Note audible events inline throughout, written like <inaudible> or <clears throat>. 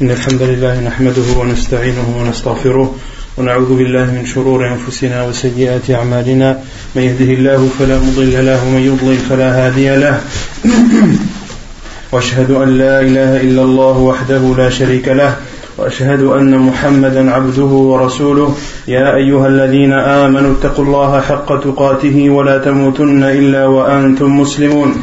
إن الحمد لله نحمده ونستعينه ونستغفره ونعوذ بالله من شرور أنفسنا وسيئات أعمالنا. من يهده الله فلا مضل له ومن يضلل فلا هادي له. وأشهد أن لا إله إلا الله وحده لا شريك له. وأشهد أن محمدا عبده ورسوله. يا أيها الذين آمنوا اتقوا الله حق تقاته ولا تموتن إلا وأنتم مسلمون.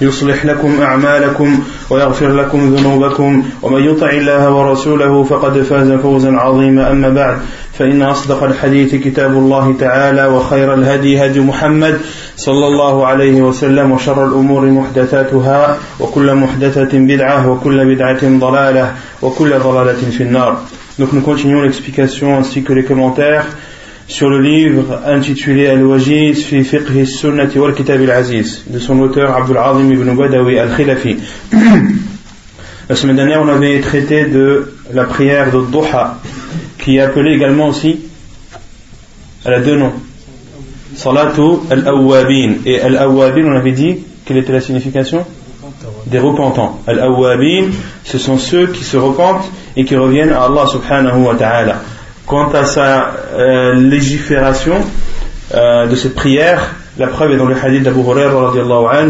يصلح لكم أعمالكم ويغفر لكم ذنوبكم ومن يطع الله ورسوله فقد فاز فوزا عظيما. أما بعد فإن أصدق الحديث كتاب الله تعالى وخير الهدي هدي محمد صلى الله عليه وسلم وشر الأمور محدثاتها وكل محدثة بدعة وكل بدعة ضلالة وكل ضلالة في النار. Donc nous continuons l'explication ainsi que les commentaires. Sur le livre intitulé Al-Wajiz fi fiqh sunnati wal kitab al-aziz de son auteur Abdul Azim ibn Badawi al-Khilafi. <clears throat> La semaine dernière, on avait traité de la prière de Duha, qui est appelée également aussi, elle a deux noms. Salatu al-Awwabin. Et al-Awwabin, on avait dit, quelle était la signification? Des repentants. Al-Awwabin, ce sont ceux qui se repentent et qui reviennent à Allah subhanahu wa ta'ala. Quant à sa euh, légifération euh, de cette prière, la preuve est dans le hadith d'Abu Hurairah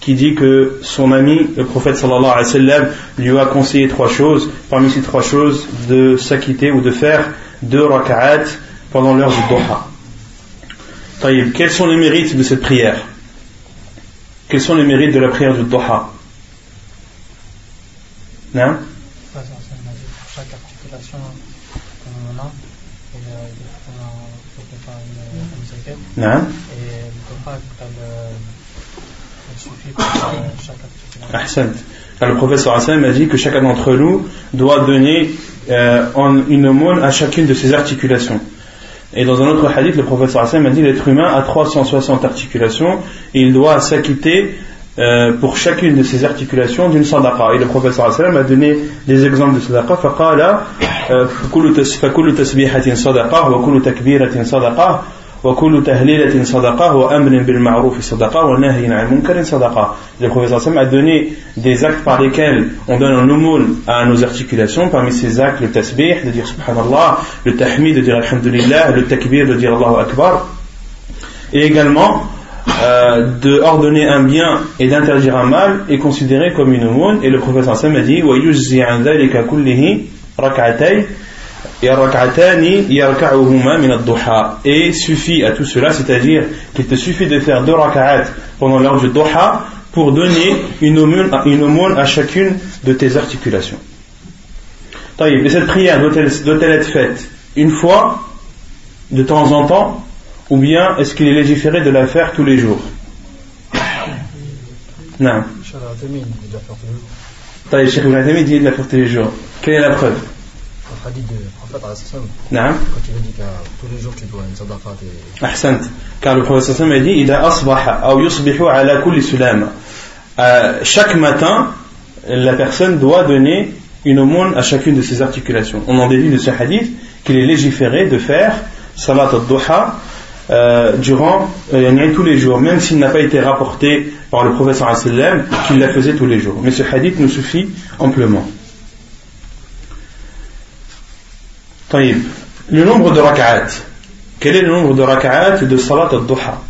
qui dit que son ami, le prophète sallallahu alayhi wa sallam, lui a conseillé trois choses. Parmi ces trois choses, de s'acquitter ou de faire deux raka'at pendant l'heure du. Taïb, quels sont les mérites de cette prière? Quels sont les mérites de la prière du duha? Non Non. Car le professeur Hassan a dit que chacun d'entre nous doit donner euh, une aumône à chacune de ses articulations. Et dans un autre hadith, le professeur Hassan a dit l'être humain a 360 articulations et il doit s'acquitter euh, pour chacune de ses articulations d'une sadaqa. Et le professeur Hassan a donné des exemples de sadaqa. فقال فكل تسبيحة صدقة وكل تكبيرة صدقة وكل تهليلة صدقة وأمر بالمعروف صدقة ونهي عن المنكر صدقة. Le professeur Sam a donné des actes par lesquels on donne un aumône à nos articulations. Parmi ces actes, le tasbih, de dire subhanallah, le tahmid, de dire alhamdulillah, le takbir, de dire Allahu akbar. Et également, euh, de ordonner un bien et d'interdire un mal est considéré comme une aumône. Et le professeur Sam a dit, وَيُجْزِي عَنْ ذَلِكَ كُلِّهِ رَكْعَتَيْ et suffit à tout cela, c'est-à-dire qu'il te suffit de faire deux raka'at pendant l'heure du duha pour donner une aumône, à chacune de tes articulations. Et cette prière doit-elle être faite une fois, de temps en temps, ou bien est-ce qu'il est légiféré de la faire tous les jours? <coughs> Non. Cheikh dit de la faire tous les jours. Quelle est la preuve? Euh, chaque matin, la personne doit donner une aumône à chacune de ses articulations. On en déduit de ce hadith qu'il est légiféré de faire salat al-duha euh, durant euh, tous les jours, même s'il n'a pas été rapporté par le prophète qu'il la faisait tous les jours. Mais ce hadith nous suffit amplement. Le nombre de rak'at. Quel est le nombre de rak'at de salat al-duha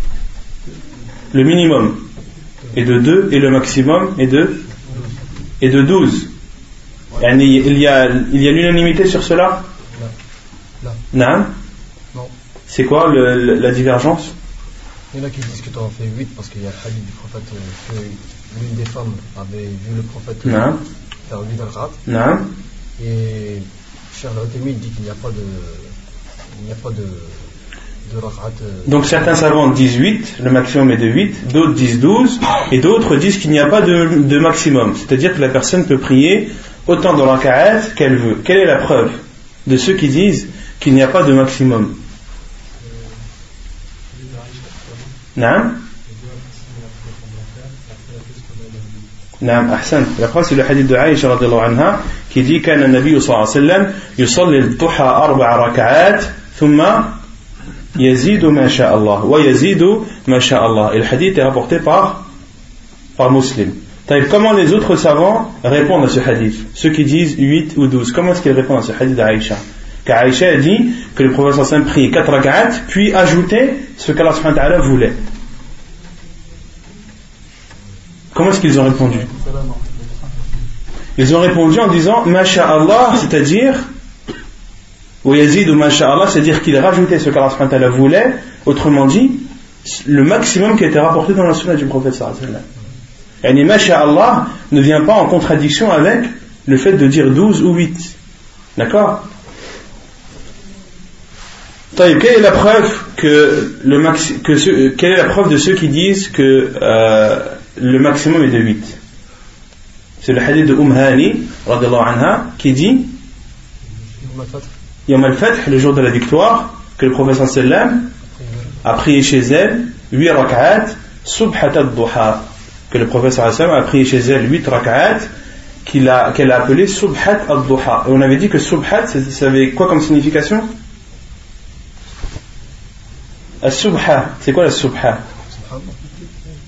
Le minimum est de 2 et le maximum est de, est de 12. Il y a, il y a l'unanimité sur cela? Non. Non. C'est quoi le, la divergence? Il y en a qui disent que tu en fais 8 parce qu'il y a le hadith du prophète euh, que l'une des femmes avait vu le prophète non. faire 8 rak'at. Non. Et dit qu'il n'y a pas de. Il n'y a pas de. Euh, Donc certains savants disent 8, le maximum est de 8, d'autres disent 12, et d'autres disent qu'il n'y a pas de, maximum. C'est-à-dire que la personne peut prier autant dans raka'at qu'elle veut. Quelle est la preuve de ceux qui disent qu'il n'y a pas de maximum? Non نعم أحسن la preuve c'est le hadith de Aïcha رضي الله عنها qui dit كان النبي صلى الله عليه وسلم يصلي الضحى أربع ركعات ثم يزيد ما شاء الله ويزيد ما شاء الله hadith est rapporté par par Muslim Comment les autres savants répondent à ce hadith Ceux qui disent 8 ou 12, comment est-ce qu'ils répondent à ce hadith d'Aïcha Car Aïcha a dit que le professeur Sam prie 4 rak'at, puis ajoutait ce qu'Allah voulait. Comment est-ce qu'ils ont répondu? Ils ont répondu en disant Masha'Allah, c'est-à-dire ou Yazid ou Masha'Allah, c'est-à-dire qu'il rajoutait ce qu'Allah voulait, autrement dit, le maximum qui a été rapporté dans la sunna du prophète sallallahu alayhi wa sallam. Allah ne vient pas en contradiction avec le fait de dire 12 ou 8. D'accord? Quelle est la preuve que le que quelle est la preuve de ceux qui disent que euh, le maximum est de 8 C'est le hadith de Umm Hani anha qui dit Yom al-Fath, le jour de la victoire, que le prophète sallam a prié chez elle 8 rak'at subhat al-duha. Que le professeur Hassan a pris chez elle 8 rak'at qu'elle a, appelé appelé Subhat al-Duha. Et on avait dit que Subhat, ça avait quoi comme signification? Al-Subha, c'est quoi la Subha?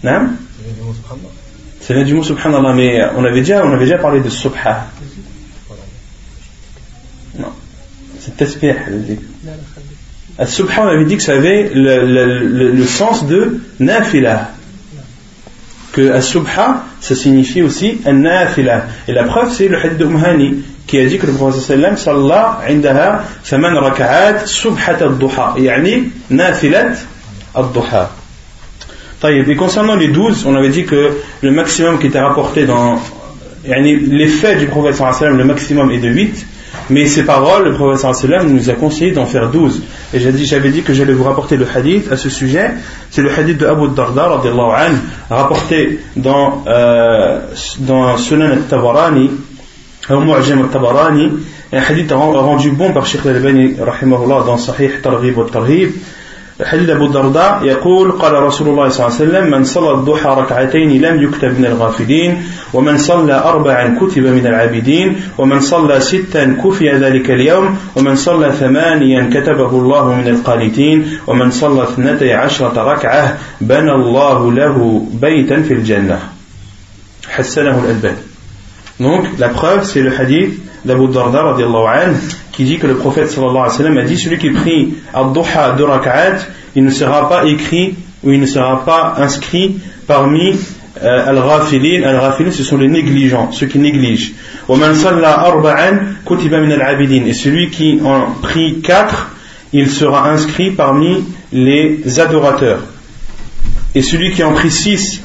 Non Ça vient du mot Subhanallah, mais on avait déjà, on avait déjà parlé de Subha. Non, c'est Tasbih. Al-Subha, on avait dit que ça avait le, le, le sens de Nafilah que as-subha, ça signifie aussi an-nafila. Et la preuve, c'est le hadith de qui a dit que le prophète sallam salla indaha thaman raka'at subhat ad-duha, yani nafilat ad-duha. Et concernant les douze, on avait dit que le maximum qui était rapporté dans l'effet du prophète sallam, le maximum est de 8, mais ces paroles, le prophète sallam nous a conseillé d'en faire 12. Et j'avais dit que j'allais vous rapporter le hadith à ce sujet. C'est le hadith de Abu Darda, rapporté dans, euh, dans Sunan al-Tabarani, au Mu'jam al-Tabarani, un hadith rendu bon par Sheikh al-Albani, dans Sahih Targhib wa Tarhib. حديث أبو الدرداء يقول قال رسول الله صلى الله عليه وسلم من صلى الضحى ركعتين لم يكتب من الغافلين ومن صلى أربعا كتب من العابدين ومن صلى ستا كفي ذلك اليوم ومن صلى ثمانيا كتبه الله من القانتين ومن صلى اثنتي عشرة ركعة بنى الله له بيتا في الجنة. حسنه الألباني. Donc la preuve c'est le hadith d'Abu Darda radiallahu anhu. qui dit que le prophète sallallahu alayhi wa sallam a dit celui qui prie al-duha de il ne sera pas écrit ou il ne sera pas inscrit parmi euh, al-ghafilin. Al-ghafilin, ce sont les négligents, ceux qui négligent. Et celui qui en prie quatre, il sera inscrit parmi les adorateurs. Et celui qui en prie six,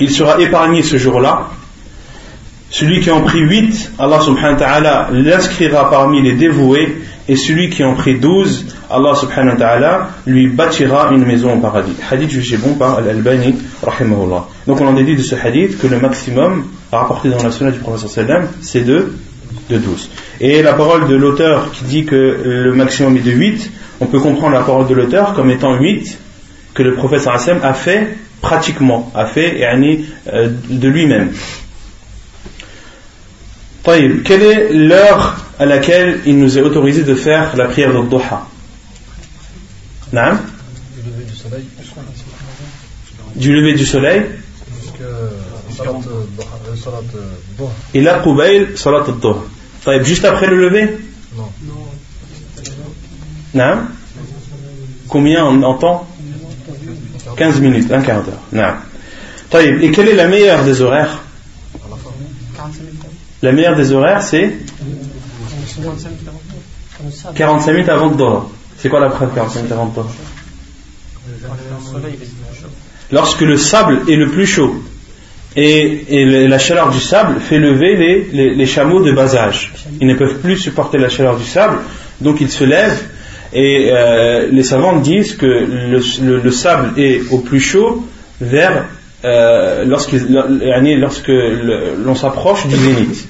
il sera épargné ce jour-là celui qui en prie 8, Allah subhanahu wa ta'ala l'inscrira parmi les dévoués. Et celui qui en prie 12, Allah subhanahu wa ta'ala lui bâtira une maison au paradis. Hadith jugé bon par Al-Albani, rahimahullah. Donc on en déduit de ce hadith que le maximum rapporté dans la sunna du prophète sallam, c'est de, de 12. Et la parole de l'auteur qui dit que le maximum est de 8, on peut comprendre la parole de l'auteur comme étant 8 que le prophète sallam a fait pratiquement, a fait euh, de lui-même. Quelle est l'heure à laquelle il nous est autorisé de faire la prière de Doha Du lever du soleil. Et la Qubay, Salat al Juste après le lever? Non. Naam. Combien en, en temps 15 minutes, un quart d'heure. Naam. Et quelle est la meilleure des horaires? La meilleure des horaires, c'est 45 minutes avant le Doha. C'est quoi la preuve 45 minutes avant le Doha Lorsque le sable est le plus chaud et, la chaleur du sable fait lever les, chameaux de bas âge. Ils ne peuvent plus supporter la chaleur du sable, donc ils se lèvent et euh, les savants disent que le sable est au plus chaud vers euh, lorsque l'on s'approche du zénith.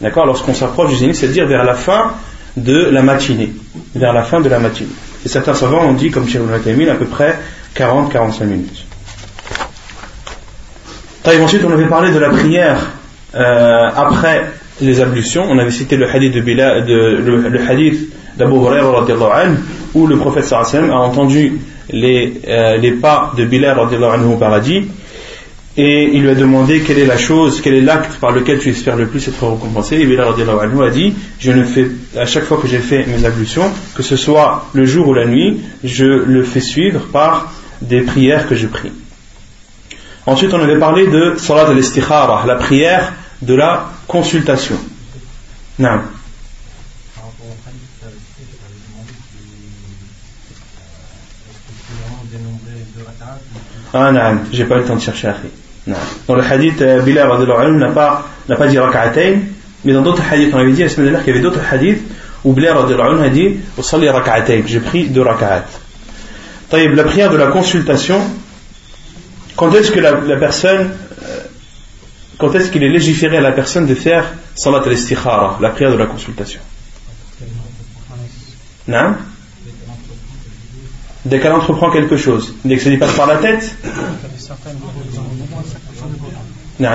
D'accord? Lorsqu'on s'approche du zénith, c'est-à-dire vers la fin de la matinée. Vers la fin de la matinée. Et certains savants ont dit, comme chez à peu près 40-45 minutes. ensuite, on avait parlé de la prière euh, après les ablutions. On avait cité le hadith de, de le, hadith d'Abu Hurairah où le prophète sallam a entendu les, euh, les pas de Bilal au paradis et il lui a demandé quelle est la chose, quel est l'acte par lequel tu espères le plus être récompensé. Et Bilal a dit Je ne fais, à chaque fois que j'ai fait mes ablutions, que ce soit le jour ou la nuit, je le fais suivre par des prières que je prie. Ensuite, on avait parlé de Salat al-Istikhara, la prière de la consultation. Non. Ah non, j'ai pas eu le temps de chercher. Dans le hadith, euh, Bilal n'a pas, n'a pas dit rak'atayn, mais dans d'autres hadiths, on avait dit la semaine dernière qu'il y avait d'autres hadiths où Bilal a dit j'ai pris deux rak'at. La prière de la consultation, quand est-ce que la, la personne, euh, quand est-ce qu'il est légiféré à la personne de faire salat al-istikhara, la prière de la consultation? Non Dès qu'elle entreprend quelque chose, dès que ça lui passe par la tête?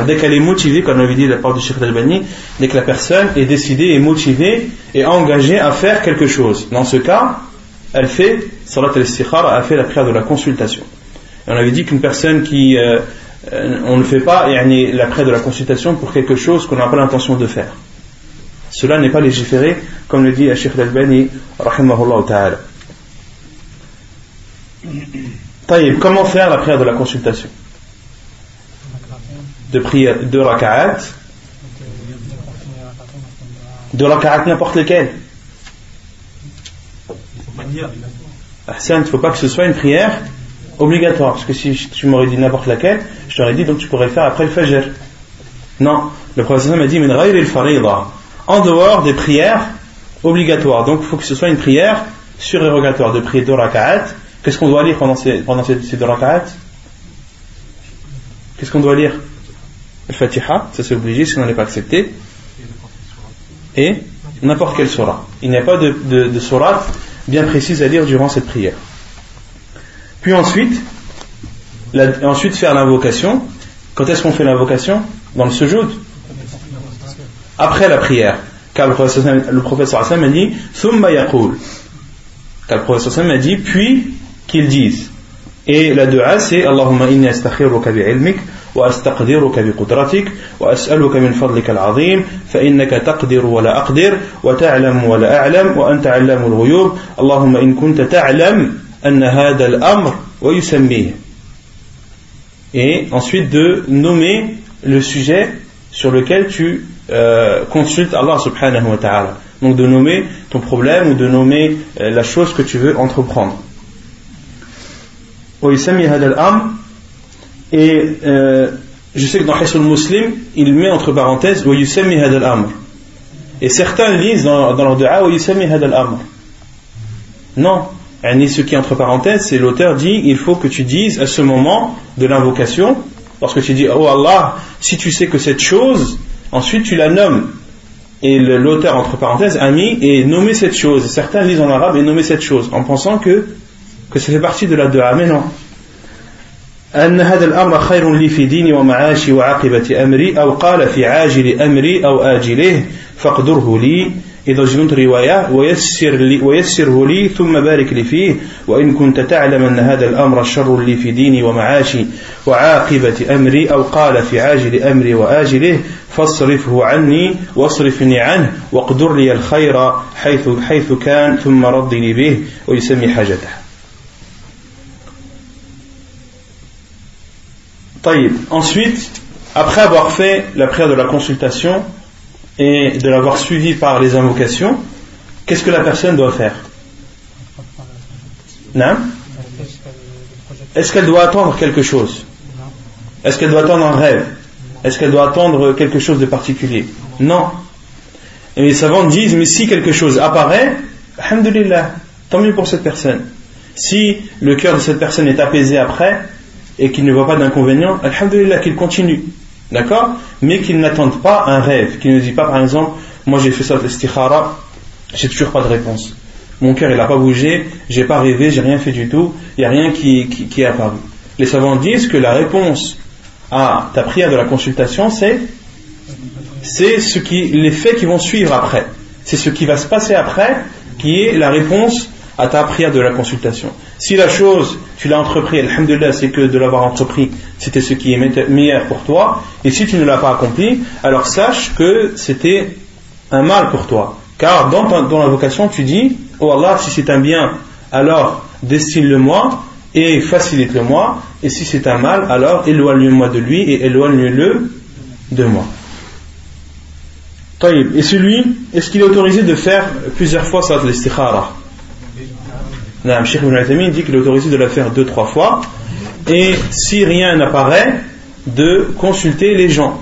Dès qu'elle est motivée, comme on avait dit la part du Cheikh d'Albanie, dès que la personne est décidée, est motivée et engagée à faire quelque chose. Dans ce cas, elle fait salat al-istikhara, elle fait la prière de la consultation. On avait dit qu'une personne qui euh, euh, on ne fait pas la prière de la consultation pour quelque chose qu'on n'a pas l'intention de faire. Cela n'est pas légiféré, comme le dit Cheikh Al-Bani, rahimahullah ta'ala. Comment faire la prière de la consultation De prier deux raka'at Deux raka'at n'importe lesquels Il ne faut pas que ce soit une prière obligatoire. Parce que si tu m'aurais dit n'importe laquelle, je t'aurais dit donc tu pourrais le faire après le fajr. Non, le professeur m'a dit en dehors des prières obligatoires. Donc il faut que ce soit une prière surérogatoire de prier deux raka'at. Qu'est-ce qu'on doit lire pendant ces, pendant ces, raka'at Qu'est-ce qu'on doit lire? Le Fatiha, ça c'est obligé si on n'est pas accepté. Et n'importe quelle surah. Il n'y a pas de, de, surat bien précise à lire durant cette prière. Puis ensuite, ensuite faire l'invocation. Quand est-ce qu'on fait l'invocation? Dans le sujoud Après la prière. Car le professeur Hassan m'a dit Thumma yaqul. Car le professeur m'a dit puis qu'ils disent. Et la dua c'est Allahumma inni astakhiruka bi'ilmik وأستقدرك بقدرتك وأسألك من فضلك العظيم فإنك تقدر ولا أقدر وتعلم ولا أعلم وأنت علام الغيوب اللهم إن كنت تعلم et ensuite de nommer le sujet sur lequel tu euh, consultes Allah subhanahu wa ta'ala donc de nommer ton problème ou de nommer euh, la chose que tu veux entreprendre Et euh, je sais que dans Hassan Muslim il met entre parenthèses et certains lisent dans, dans leur dua non et ce qui entre parenthèses, c'est l'auteur dit il faut que tu dises à ce moment de l'invocation, lorsque tu dis Oh Allah, si tu sais que cette chose, ensuite tu la nommes. Et l'auteur entre parenthèses a mis et nommé cette chose. Certains lisent en arabe et nommer cette chose en pensant que, que ça fait partie de la dua. Mais non. أن هذا الأمر خير لي في ديني ومعاشي وعاقبة أمري أو قال في عاجل أمري أو آجله فاقدره لي et dans une autre riwaya ويسره لي ثم بارك لي فيه وإن كنت تعلم أن هذا الأمر شر لي في ديني ومعاشي وعاقبة أمري أو قال في عاجل أمري وآجله فاصرفه عني واصرفني عنه واقدر لي الخير حيث, حيث كان ثم ردني به ويسمي حاجته ensuite après avoir fait la prière de la consultation et de l'avoir suivi par les invocations, qu'est-ce que la personne doit faire? Non Est-ce qu'elle doit attendre quelque chose? Est-ce qu'elle doit attendre un rêve? Est-ce qu'elle doit attendre quelque chose de particulier? Non. Et les savants disent, mais si quelque chose apparaît, alhamdulillah, tant mieux pour cette personne. Si le cœur de cette personne est apaisé après et qu'il ne voit pas d'inconvénient, alhamdulillah, qu'il continue. D'accord? Mais qu'ils n'attendent pas un rêve, qu'ils ne disent pas par exemple, moi j'ai fait ça l'istikhara, j'ai toujours pas de réponse. Mon cœur il n'a pas bougé, j'ai pas rêvé, j'ai rien fait du tout, il n'y a rien qui, qui, est apparu. Les savants disent que la réponse à ta prière de la consultation, c'est c'est ce qui, les faits qui vont suivre après. C'est ce qui va se passer après qui est la réponse à ta prière de la consultation. Si la chose, tu l'as entrepris, alhamdulillah, c'est que de l'avoir entrepris, c'était ce qui est meilleur pour toi, et si tu ne l'as pas accompli, alors sache que c'était un mal pour toi. Car dans, la vocation, tu dis, oh Allah, si c'est un bien, alors destine-le-moi et facilite-le-moi, et si c'est un mal, alors éloigne-moi de lui et éloigne-le de moi. Et celui, est-ce qu'il est autorisé de faire plusieurs fois salat al-istikhara? Le Cheikh Ibn dit qu'il est autorisé de la faire deux, trois fois. Et si rien n'apparaît, de consulter les gens.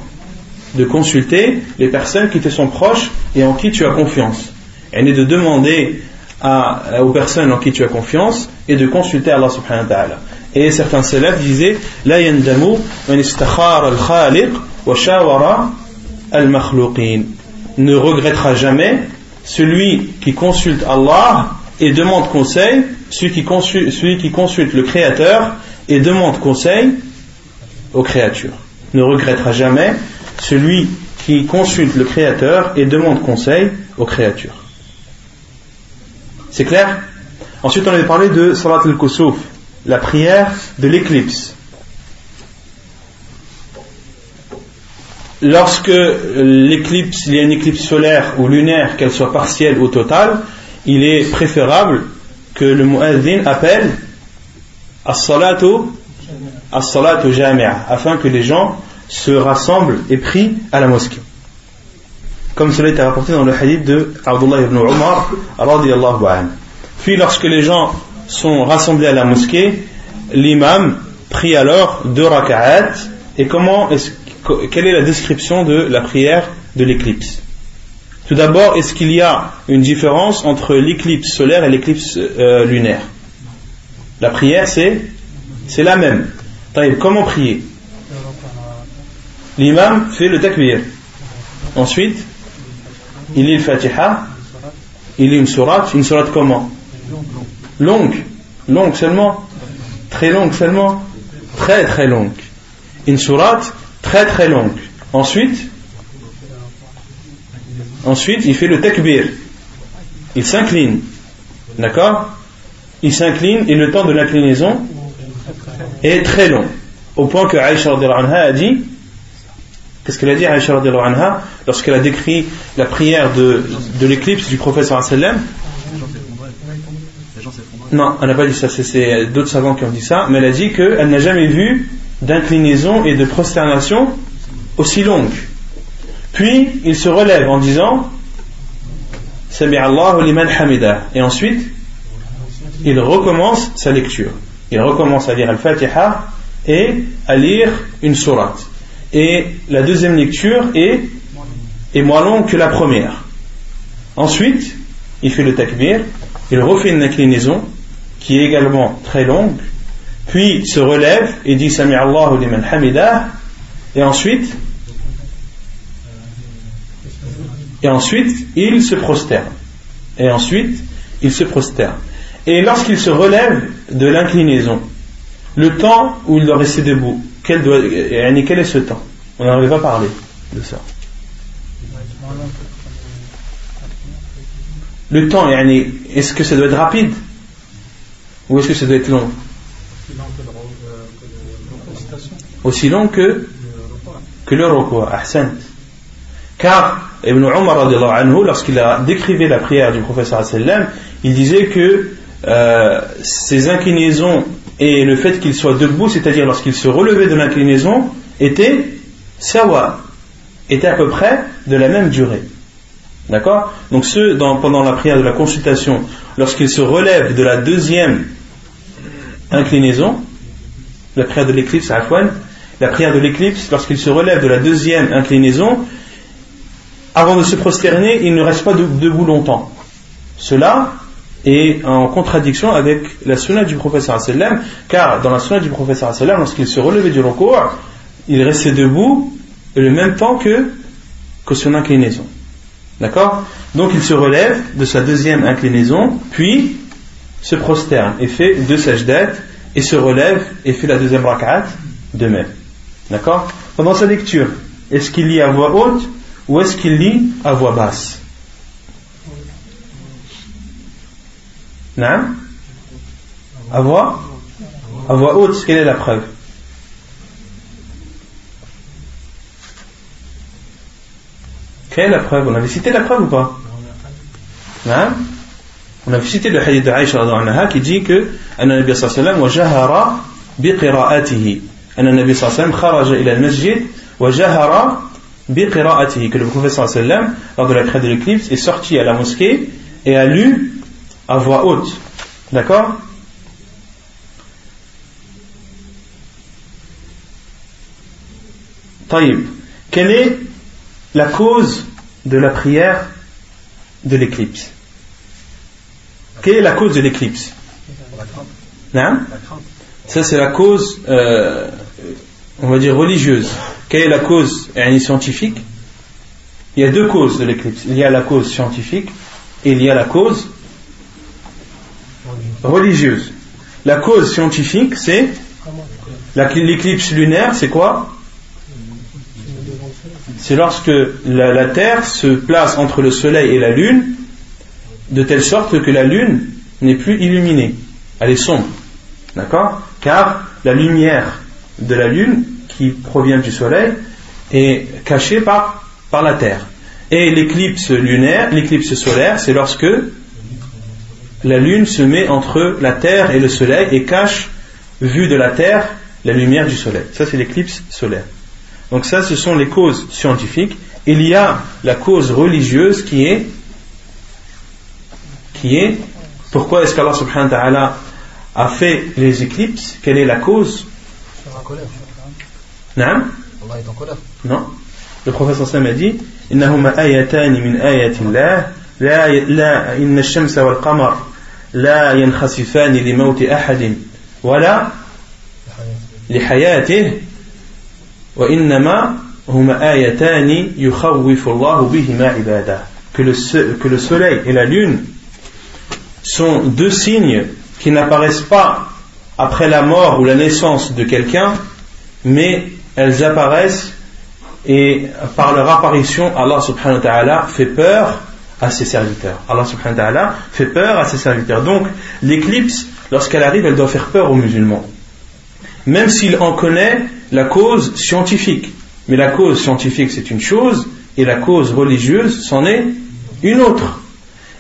De consulter les personnes qui te sont proches et en qui tu as confiance. Et de demander à, aux personnes en qui tu as confiance et de consulter Allah subhanahu wa ta'ala. Et certains célèbres disaient La yandamu man istakhara al-khaliq wa shawara al-makhluqin ne regrettera jamais celui qui consulte Allah et demande conseil, celui qui consulte, le Créateur et demande conseil aux créatures. Ne regrettera jamais celui qui consulte le Créateur et demande conseil aux créatures. C'est clair? Ensuite, on avait parlé de Salat al-Kusuf, la prière de l'éclipse. lorsque l'éclipse, il y a une éclipse solaire ou lunaire, qu'elle soit partielle ou totale, il est préférable que le muazzin appelle as-salatu jami'a afin que les gens se rassemblent et prient à la mosquée. Comme cela est rapporté dans le hadith de Abdullah ibn Umar radiyallahu anhu. Puis lorsque les gens sont rassemblés à la mosquée, l'imam prie alors deux raka'at et comment est-ce quelle est la description de la prière de l'éclipse? Tout d'abord, est-ce qu'il y a une différence entre l'éclipse solaire et l'éclipse euh, lunaire? La prière, c'est c'est la même. Comment prier? L'imam fait le takbir. Ensuite, il lit le fatiha. Il lit une sourate. Une sourate comment? Longue. Longue seulement. Très longue seulement. Très très longue. Une sourate très très longue. Ensuite, ensuite, il fait le takbir. Il s'incline. D'accord Il s'incline et le temps de l'inclinaison est très long. Au point que Aïcha anha a dit Qu'est-ce qu'elle a dit Aïcha anha lorsqu'elle a décrit la prière de, l'éclipse du prophète sallam? Non, elle n'a pas dit ça, c'est d'autres savants qui ont dit ça, mais elle a dit qu'elle n'a jamais vu d'inclinaison et de prosternation aussi longue. Puis il se relève en disant liman hamida. Et ensuite, il recommence sa lecture. Il recommence à lire Al-Fatiha et à lire une sourate. Et la deuxième lecture est, est moins longue que la première. Ensuite, il fait le takbir, il refait une inclinaison qui est également très longue, puis se relève et dit Sami Allahu liman hamidah, et ensuite, et ensuite, il se prosterne. Et ensuite, il se prosterne. Et lorsqu'il se relève de l'inclinaison, le temps où il doit rester debout, quel, est ce temps? On n'en avait pas parlé de ça. Le temps, est-ce que ça doit être rapide? Ou est-ce que ça doit être long? Aussi long que, que le recours. Car Ibn Umar, lorsqu'il a décrivé la prière du professeur sallam, il disait que euh, ses inclinaisons et le fait qu'il soit debout, c'est-à-dire lorsqu'il se relevait de l'inclinaison, étaient sawa, étaient à peu près de la même durée. D'accord? Donc ceux pendant la prière de la consultation, lorsqu'il se relève de la deuxième inclinaison, la prière de l'éclipse, la prière de l'éclipse, lorsqu'il se relève de la deuxième inclinaison, avant de se prosterner, il ne reste pas debout longtemps. Cela est en contradiction avec la sunna du professeur sallam, car dans la sunna du professeur sallam, lorsqu'il se relevait du recours, il restait debout le même temps que, que son inclinaison. D'accord? Donc il se relève de sa deuxième inclinaison, puis se prosterne et fait deux sajdat et se relève et fait la deuxième rak'at de même. D'accord? Pendant sa lecture, est-ce qu'il lit à voix haute? Ou est-ce qu'il lit à voix basse? Non À voix? À voix haute, quelle est la preuve? Quelle est la preuve? On avait cité la preuve ou pas? Non On avait cité le hadith de Aïcha qui dit que Ananabi sallam wa jahara bi qira'atihi. Ananabi sallam kharaja ila al-masjid wa jahara que le professeur sallam, lors de la prière de l'éclipse, est sorti à la mosquée et a lu à voix haute. D'accord? Taïb, quelle est la cause de la prière de l'éclipse? Quelle est la cause de l'éclipse? Hein? Ça, c'est la cause euh, on va dire religieuse. Quelle est la cause scientifique? Il y a deux causes de l'éclipse. Il y a la cause scientifique et il y a la cause religieuse. La cause scientifique, c'est l'éclipse lunaire, c'est quoi? C'est lorsque la, la, Terre se place entre le Soleil et la Lune, de telle sorte que la Lune n'est plus illuminée, elle est sombre. D'accord? Car la lumière de la Lune, qui provient du Soleil, est cachée par, par la Terre. Et l'éclipse lunaire, l'éclipse solaire, c'est lorsque la Lune se met entre la Terre et le Soleil et cache, vue de la Terre, la lumière du Soleil. Ça, c'est l'éclipse solaire. Donc ça, ce sont les causes scientifiques. Il y a la cause religieuse qui est qui est pourquoi est-ce qu'Allah subhanahu wa ta'ala a fait les éclipses? Quelle est la cause Non. Le prophète sallam a dit إنهما آيتان من آيات الله لا لا إن الشمس والقمر لا ينخسفان لموت أحد ولا لحياته وإنما هما آيتان يخوف الله بهما عباده que le, que le soleil et la lune sont deux signes qui n'apparaissent pas après la mort ou la naissance de quelqu'un, mais elles apparaissent et par leur apparition, Allah subhanahu wa ta'ala fait peur à ses serviteurs. Allah subhanahu wa ta'ala fait peur à ses serviteurs. Donc, l'éclipse, lorsqu'elle arrive, elle doit faire peur aux musulmans. Même s'il en connaît la cause scientifique. Mais la cause scientifique, c'est une chose, et la cause religieuse, c'en est une autre.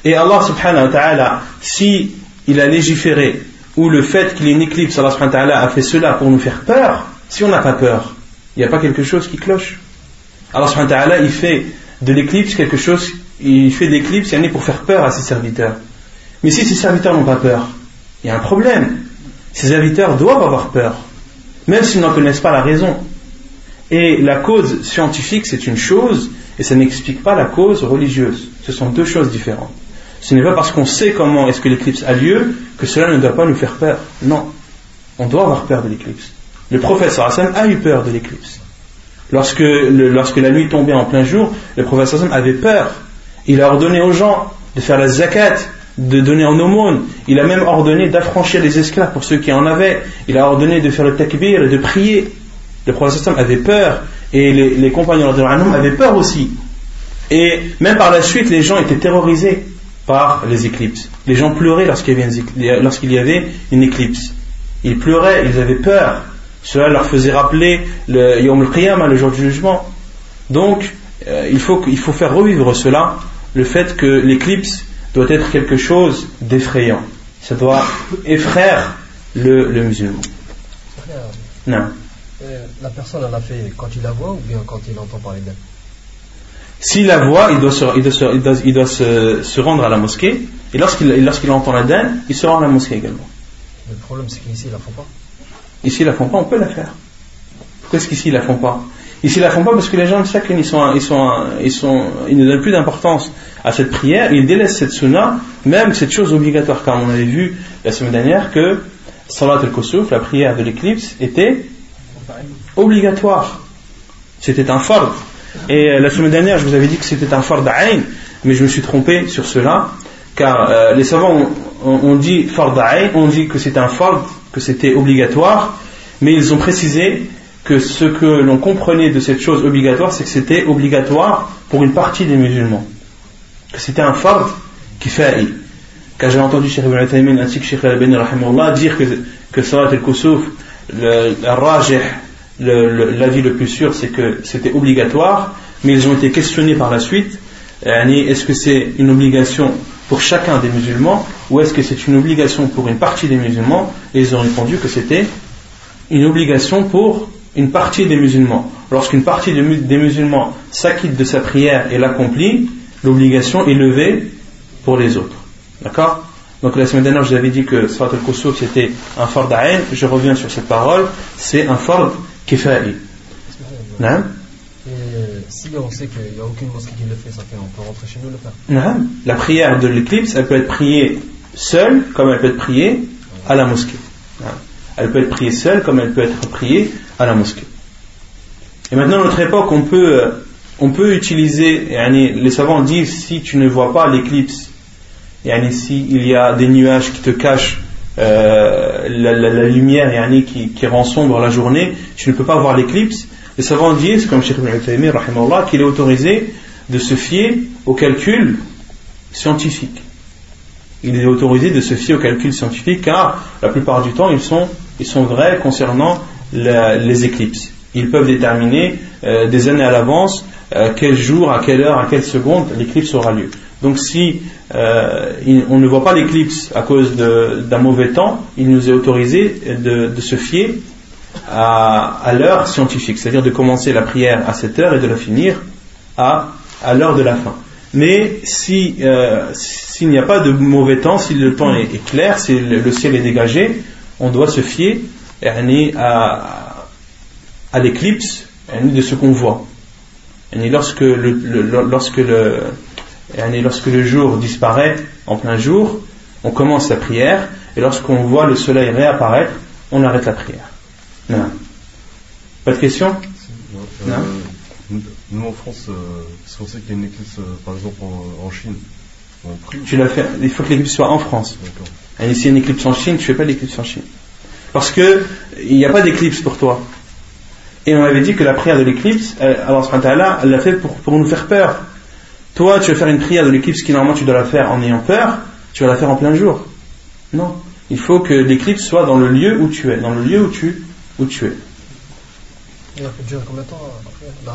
Et Allah subhanahu wa ta'ala, si il a légiféré, ou le fait qu'il y ait une éclipse, Allah a fait cela pour nous faire peur, si on n'a pas peur, il n'y a pas quelque chose qui cloche. Allah il fait de l'éclipse quelque chose, il fait de l'éclipse pour faire peur à ses serviteurs. Mais si ses serviteurs n'ont pas peur, il y a un problème. Ses serviteurs doivent avoir peur, même s'ils n'en connaissent pas la raison. Et la cause scientifique, c'est une chose, et ça n'explique pas la cause religieuse. Ce sont deux choses différentes. Ce n'est pas parce qu'on sait comment est-ce que l'éclipse a lieu que cela ne doit pas nous faire peur. Non, on doit avoir peur de l'éclipse. Le prophète Sarasem a eu peur de l'éclipse. Lorsque, la nuit tombait en plein jour, le prophète Sarasem avait peur. Il a ordonné aux gens de faire la zakat, de donner en aumône. Il a même ordonné d'affranchir les esclaves pour ceux qui en avaient. Il a ordonné de faire le takbir et de prier. Le prophète Sarasem avait peur et les, les compagnons de avaient peur aussi. Et même par la suite, les gens étaient terrorisés par les éclipses. Les gens pleuraient lorsqu'il y, avait une éclipse. Ils pleuraient, ils avaient peur. Cela leur faisait rappeler le Yom al le jour du jugement. Donc, euh, il, faut, faut faire revivre cela, le fait que l'éclipse doit être quelque chose d'effrayant. Ça doit effraire le, musulman. Non. Euh, la personne en a fait quand il la voit ou bien quand il entend parler d'elle? S'il la voit, il doit, se, il doit, se, il doit, il doit se, se, rendre à la mosquée. Et lorsqu'il entend la denne, il se rend à la mosquée également. Le problème, c'est qu'ici, ils la font pas. Ici, ils la font pas, on peut la faire. Pourquoi est-ce qu'ici, ils la font pas? Ici, ils la font pas parce que les gens, chacun, ils sont, ils sont, ils sont, ils ne donnent plus d'importance à cette prière. Ils délaissent cette sunna, même cette chose obligatoire. Car on avait vu la semaine dernière que Salat al-Kusuf, la prière de l'éclipse, était obligatoire. C'était un fard. Et euh, la semaine dernière, je vous avais dit que c'était un fard d'Aïn, mais je me suis trompé sur cela, car euh, les savants ont, dit fard ont dit que c'était un fard, que c'était obligatoire, mais ils ont précisé que ce que l'on comprenait de cette chose obligatoire, c'est que c'était obligatoire pour une partie des musulmans. Que c'était un fard qui fait Quand j'ai entendu Cheikh Ibn Taymin ainsi que Cheikh Al-Bani dire que, que Salat al-Kusuf, le, le, l'avis le plus sûr, c'est que c'était obligatoire, mais ils ont été questionnés par la suite. Est-ce que c'est une obligation pour chacun des musulmans ou est-ce que c'est une obligation pour une partie des musulmans? Et ils ont répondu que c'était une obligation pour une partie des musulmans. Lorsqu'une partie des musulmans s'acquitte de sa prière et l'accomplit, l'obligation est levée pour les autres. D'accord? Donc la semaine dernière, je vous avais dit que Salat al-Kusuf c'était un fard. Je reviens sur cette parole. C'est un fard kifa'i. Non si on sait qu'il n'y a aucune mosquée qui le fait, ça fait on peut rentrer chez nous le faire. La prière de l'éclipse, elle peut être priée seule, comme elle peut être priée à la mosquée. Elle peut être priée seule, comme elle peut être priée à la mosquée. Et maintenant, à notre époque, on peut, euh, on peut utiliser, les savants disent, si tu ne vois pas l'éclipse, s'il y a des nuages qui te cachent euh, la, lumière qui, qui rend sombre la journée, tu ne peux pas voir l'éclipse, les savants disent, comme Cheikh Ibn Taymiyyah, qu'il est autorisé de se fier au calcul scientifique. Il est autorisé de se fier au calcul scientifique car la plupart du temps ils sont, ils vrais concernant les éclipses. Ils peuvent déterminer euh, des années à l'avance euh, quel jour, à quelle heure, à quelle seconde l'éclipse aura lieu. Donc si euh, on ne voit pas l'éclipse à cause d'un mauvais temps, il nous est autorisé de, se fier à, l'heure scientifique, c'est-à-dire de commencer la prière à cette heure et de la finir à, l'heure de la fin. Mais si euh, s'il n'y a pas de mauvais temps, si le temps est, clair, si le, ciel est dégagé, on doit se fier à, à l'éclipse de ce qu'on voit. Lorsque le, lorsque, le, lorsque le jour disparaît en plein jour, on commence la prière, et lorsqu'on voit le soleil réapparaître, on arrête la prière. Non. Pas de questions non, euh, Nous en France, euh, c'est sait qu'il y a une éclipse, euh, par exemple en, Chine? On prie. Tu l'as fait, il faut que l'éclipse soit en France. Et s'il y a une éclipse en Chine, tu ne fais pas l'éclipse en Chine. Parce que il n'y a pas d'éclipse pour toi. Et on avait dit que la prière de l'éclipse, alors elle l'a fait pour, pour nous faire peur. Toi, tu veux faire une prière de l'éclipse qui normalement tu dois la faire en ayant peur, tu vas la faire en plein jour. Non. Il faut que l'éclipse soit dans le lieu où tu es, dans le lieu où tu où tu es. Ça peut durer combien de temps après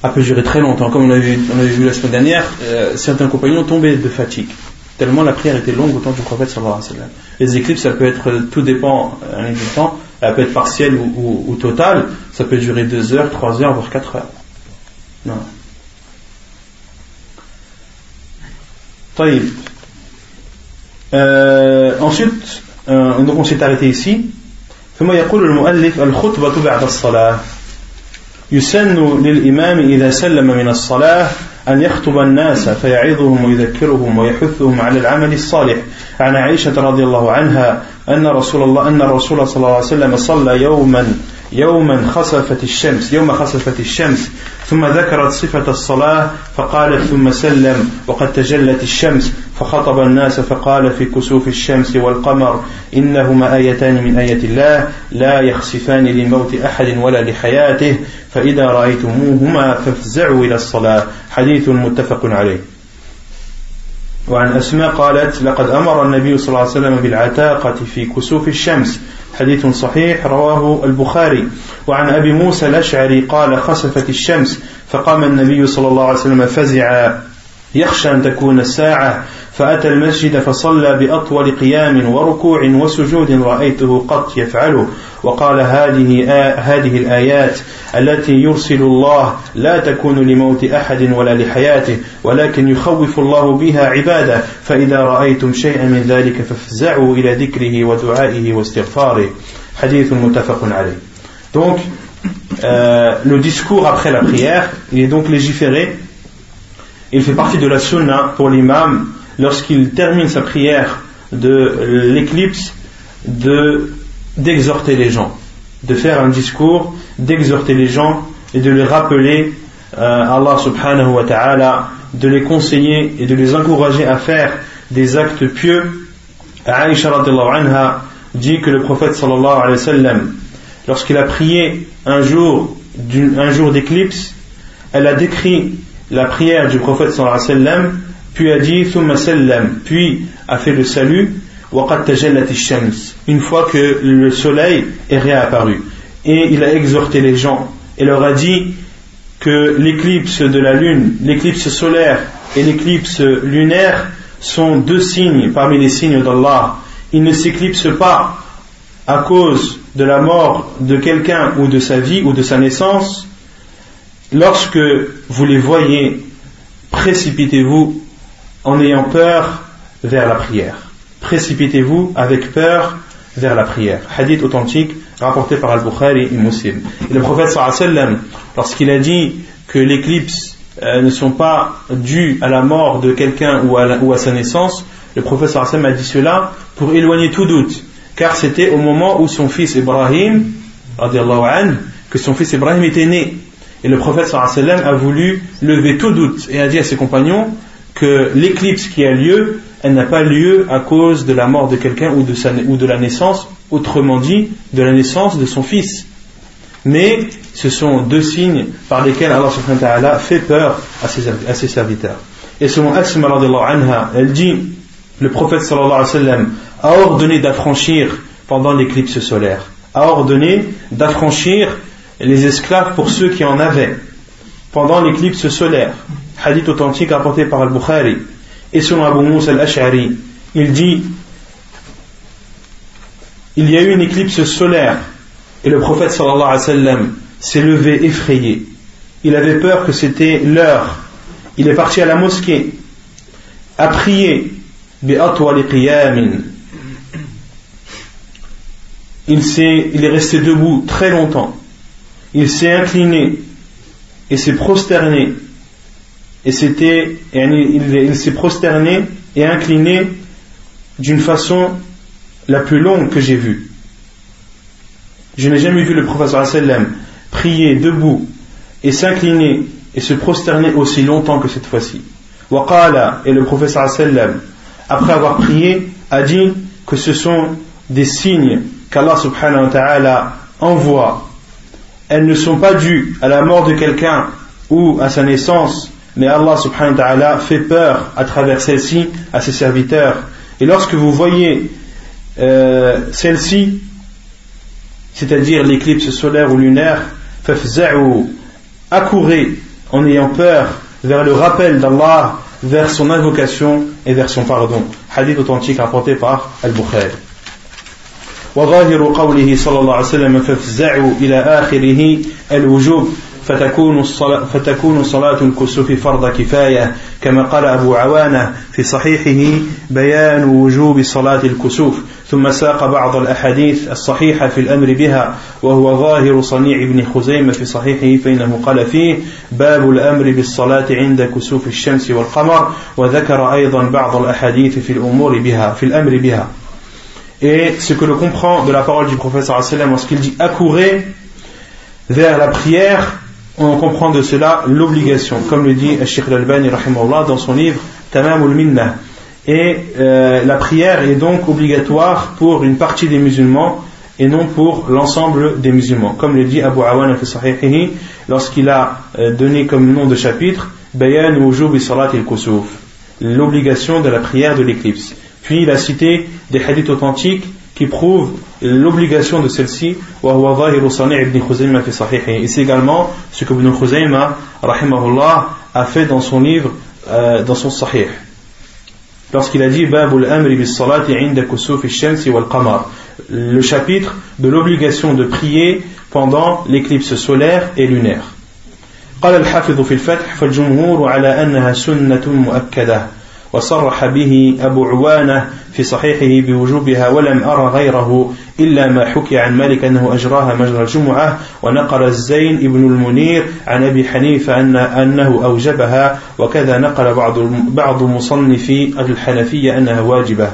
Ça peut durer très longtemps. Comme on avait, vu la semaine dernière, euh, certains compagnons tombaient de fatigue. Tellement la prière était longue au temps du prophète sallallahu alayhi wa sallam. Les éclipses, ça peut être, tout dépend euh, du temps, elle peut être partielle ou, ou, totale. Ça peut durer 2 heures, 3 heures, voire 4 heures. Non. Euh, ensuite, euh, donc on s'est arrêté ici. ثم يقول المؤلف الخطبة بعد الصلاة. يسن للإمام إذا سلم من الصلاة أن يخطب الناس فيعظهم ويذكرهم ويحثهم على العمل الصالح. عن عائشة رضي الله عنها أن رسول الله أن الرسول صلى الله عليه وسلم صلى يوما يوما خسفت الشمس يوم خسفت الشمس ثم ذكرت صفة الصلاة فقالت ثم سلم وقد تجلت الشمس فخطب الناس فقال في كسوف الشمس والقمر إنهما آيتان من آيات الله لا يخسفان لموت أحد ولا لحياته فإذا رأيتموهما فافزعوا إلى الصلاة. حديث متفق عليه. وعن أسماء قالت لقد أمر النبي صلى الله عليه وسلم بالعتاقة في كسوف الشمس حديث صحيح رواه البخاري. وعن أبي موسى الأشعري قال خسفت الشمس فقام النبي صلى الله عليه وسلم فزعا يخشى أن تكون الساعة. فأتى المسجد فصلى بأطول قيام وركوع وسجود رأيته قط يفعله. وقال هذه هذه الآيات التي يرسل الله لا تكون لموت أحد ولا لحياته ولكن يخوف الله بها عباده. فإذا رأيتم شيئا من ذلك فافزعوا إلى ذكره ودعائه واستغفاره. حديث متفق عليه. Donc, euh, le discours après la prière, il est donc légiféré. Il fait partie de la sunna pour l'imam lorsqu'il termine sa prière de l'éclipse de d'exhorter les gens, de faire un discours, d'exhorter les gens et de les rappeler euh, Allah subhanahu wa ta'ala, de les conseiller et de les encourager à faire des actes pieux. Aisha anha dit que le prophète sallallahu alayhi wa sallam, lorsqu'il a prié un jour un jour d'éclipse, elle a décrit la prière du prophète sallallahu alayhi wa sallam, puis a dit puis a fait le salut une fois que le soleil est réapparu. Et il a exhorté les gens et leur a dit que l'éclipse de la lune, l'éclipse solaire et l'éclipse lunaire sont deux signes parmi les signes d'Allah. Il ne s'éclipse pas à cause de la mort de quelqu'un ou de sa vie ou de sa naissance. Lorsque vous les voyez, précipitez-vous en ayant peur vers la prière. Précipitez-vous avec peur vers la prière. Hadith authentique rapporté par Al-Bukhari et Muslim. Et le prophète sallam, lorsqu'il a dit que l'éclipse euh, ne sont pas dues à la mort de quelqu'un ou, à sa naissance, le prophète sallam a dit cela pour éloigner tout doute. Car c'était au moment où son fils Ibrahim, que son fils Ibrahim était né. Et le prophète sallam a voulu lever tout doute et a dit à ses compagnons que l'éclipse qui a lieu elle n'a pas lieu à cause de la mort de quelqu'un ou, ou, de la naissance, autrement dit, de la naissance de son fils. Mais ce sont deux signes par lesquels Allah subhanahu wa ta'ala fait peur à ses, à ses serviteurs. Et selon Asma anha, elle dit, le prophète a ordonné d'affranchir pendant l'éclipse solaire, a ordonné d'affranchir les esclaves pour ceux qui en avaient pendant l'éclipse solaire. Hadith authentique apporté par Al-Bukhari. Et selon Abu Moussa al-Ash'ari, il dit il y a eu une éclipse solaire et le prophète sallallahu alayhi wa sallam s'est levé effrayé. Il avait peur que c'était l'heure. Il est parti à la mosquée, a prié, il, il est resté debout très longtemps. Il s'est incliné et s'est prosterné et c'était, il, s'est prosterné et incliné d'une façon la plus longue que j'ai vue. Je n'ai jamais vu le professeur sallam prier debout et s'incliner et se prosterner aussi longtemps que cette fois-ci. Waqala et le professeur sallam après avoir prié a dit que ce sont des signes qu'Allah subhanahu wa ta'ala envoie. Elles ne sont pas dues à la mort de quelqu'un ou à sa naissance mais Allah subhanahu wa ta'ala fait peur à travers celle-ci à ses serviteurs. Et lorsque vous voyez euh, celle-ci, c'est-à-dire l'éclipse solaire ou lunaire, accourez en ayant peur vers le rappel d'Allah, vers son invocation et vers son pardon. Hadith authentique rapporté par Al-Bukhari. وظاهر قوله صلى الله عليه وسلم فافزعوا إلى آخره الوجوب فتكون الصلاة, فتكون صلاة الكسوف فرض كفاية كما قال أبو عوانة في صحيحه بيان وجوب صلاة الكسوف. ثم ساق بعض الأحاديث الصحيحة في الأمر بها وهو ظاهر صنيع ابن خزيمة في صحيحه فإنه قال فيه باب الأمر بالصلاة عند كسوف الشمس والقمر. وذكر أيضا بعض الأحاديث في الأمور بها في الأمر بها. Et ce que l'on comprend de la parole du prophète lorsqu'il dit accourez vers la prière on comprend de cela l'obligation, comme le dit Sheikh Al-Albani dans son livre Tamamul Minna. Et euh, la prière est donc obligatoire pour une partie des musulmans et non pour l'ensemble des musulmans. Comme le dit Abu Awan al lorsqu'il a euh, donné comme nom de chapitre Bayan wujub salat al-kusuf, l'obligation de la prière de l'éclipse. Puis il a cité des hadiths authentiques qui prouve l'obligation de celle-ci et c'est également ce que Ibn Khuzayma a fait dans son livre euh, dans son sahih lorsqu'il a dit le chapitre de l'obligation de prier pendant l'éclipse solaire et lunaire قال الحافظ في الفتح فالجمهور على أنها سنة مؤكدة وصرح به أبو عوانة في صحيحه بوجوبها ولم أرى غيره إلا ما حكي عن مالك أنه أجراها مجرى الجمعة ونقل الزين ابن المنير عن أبي حنيفة أن أنه أوجبها وكذا نقل بعض بعض مصنفي الحنفية أنها واجبة.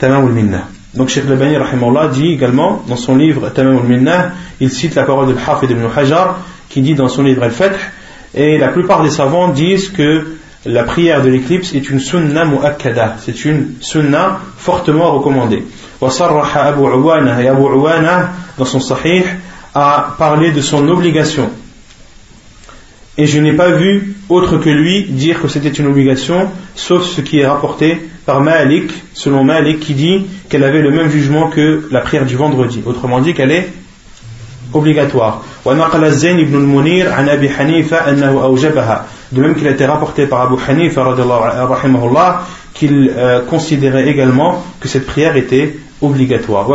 تمام المنة. Donc Sheikh Labani rahimahullah dit également dans son livre Tamam al-Minnah, il cite la parole de Hafid ibn Hajar qui dit dans son livre Al-Fath et la plupart des savants disent que la prière de l'éclipse est une sunna mu'akkada, c'est une sunna fortement recommandée. وصرح أبو عوانة et Abu Uwana dans son sahih a parlé de son obligation. Et je n'ai pas vu autre que lui dire que c'était une obligation, sauf ce qui est rapporté par Malik, selon Malik, qui dit qu'elle avait le même jugement que la prière du vendredi. Autrement dit, qu'elle est obligatoire. De même qu'il a été rapporté par Abu Hanifa qu'il euh, considérait également que cette prière était obligatoire.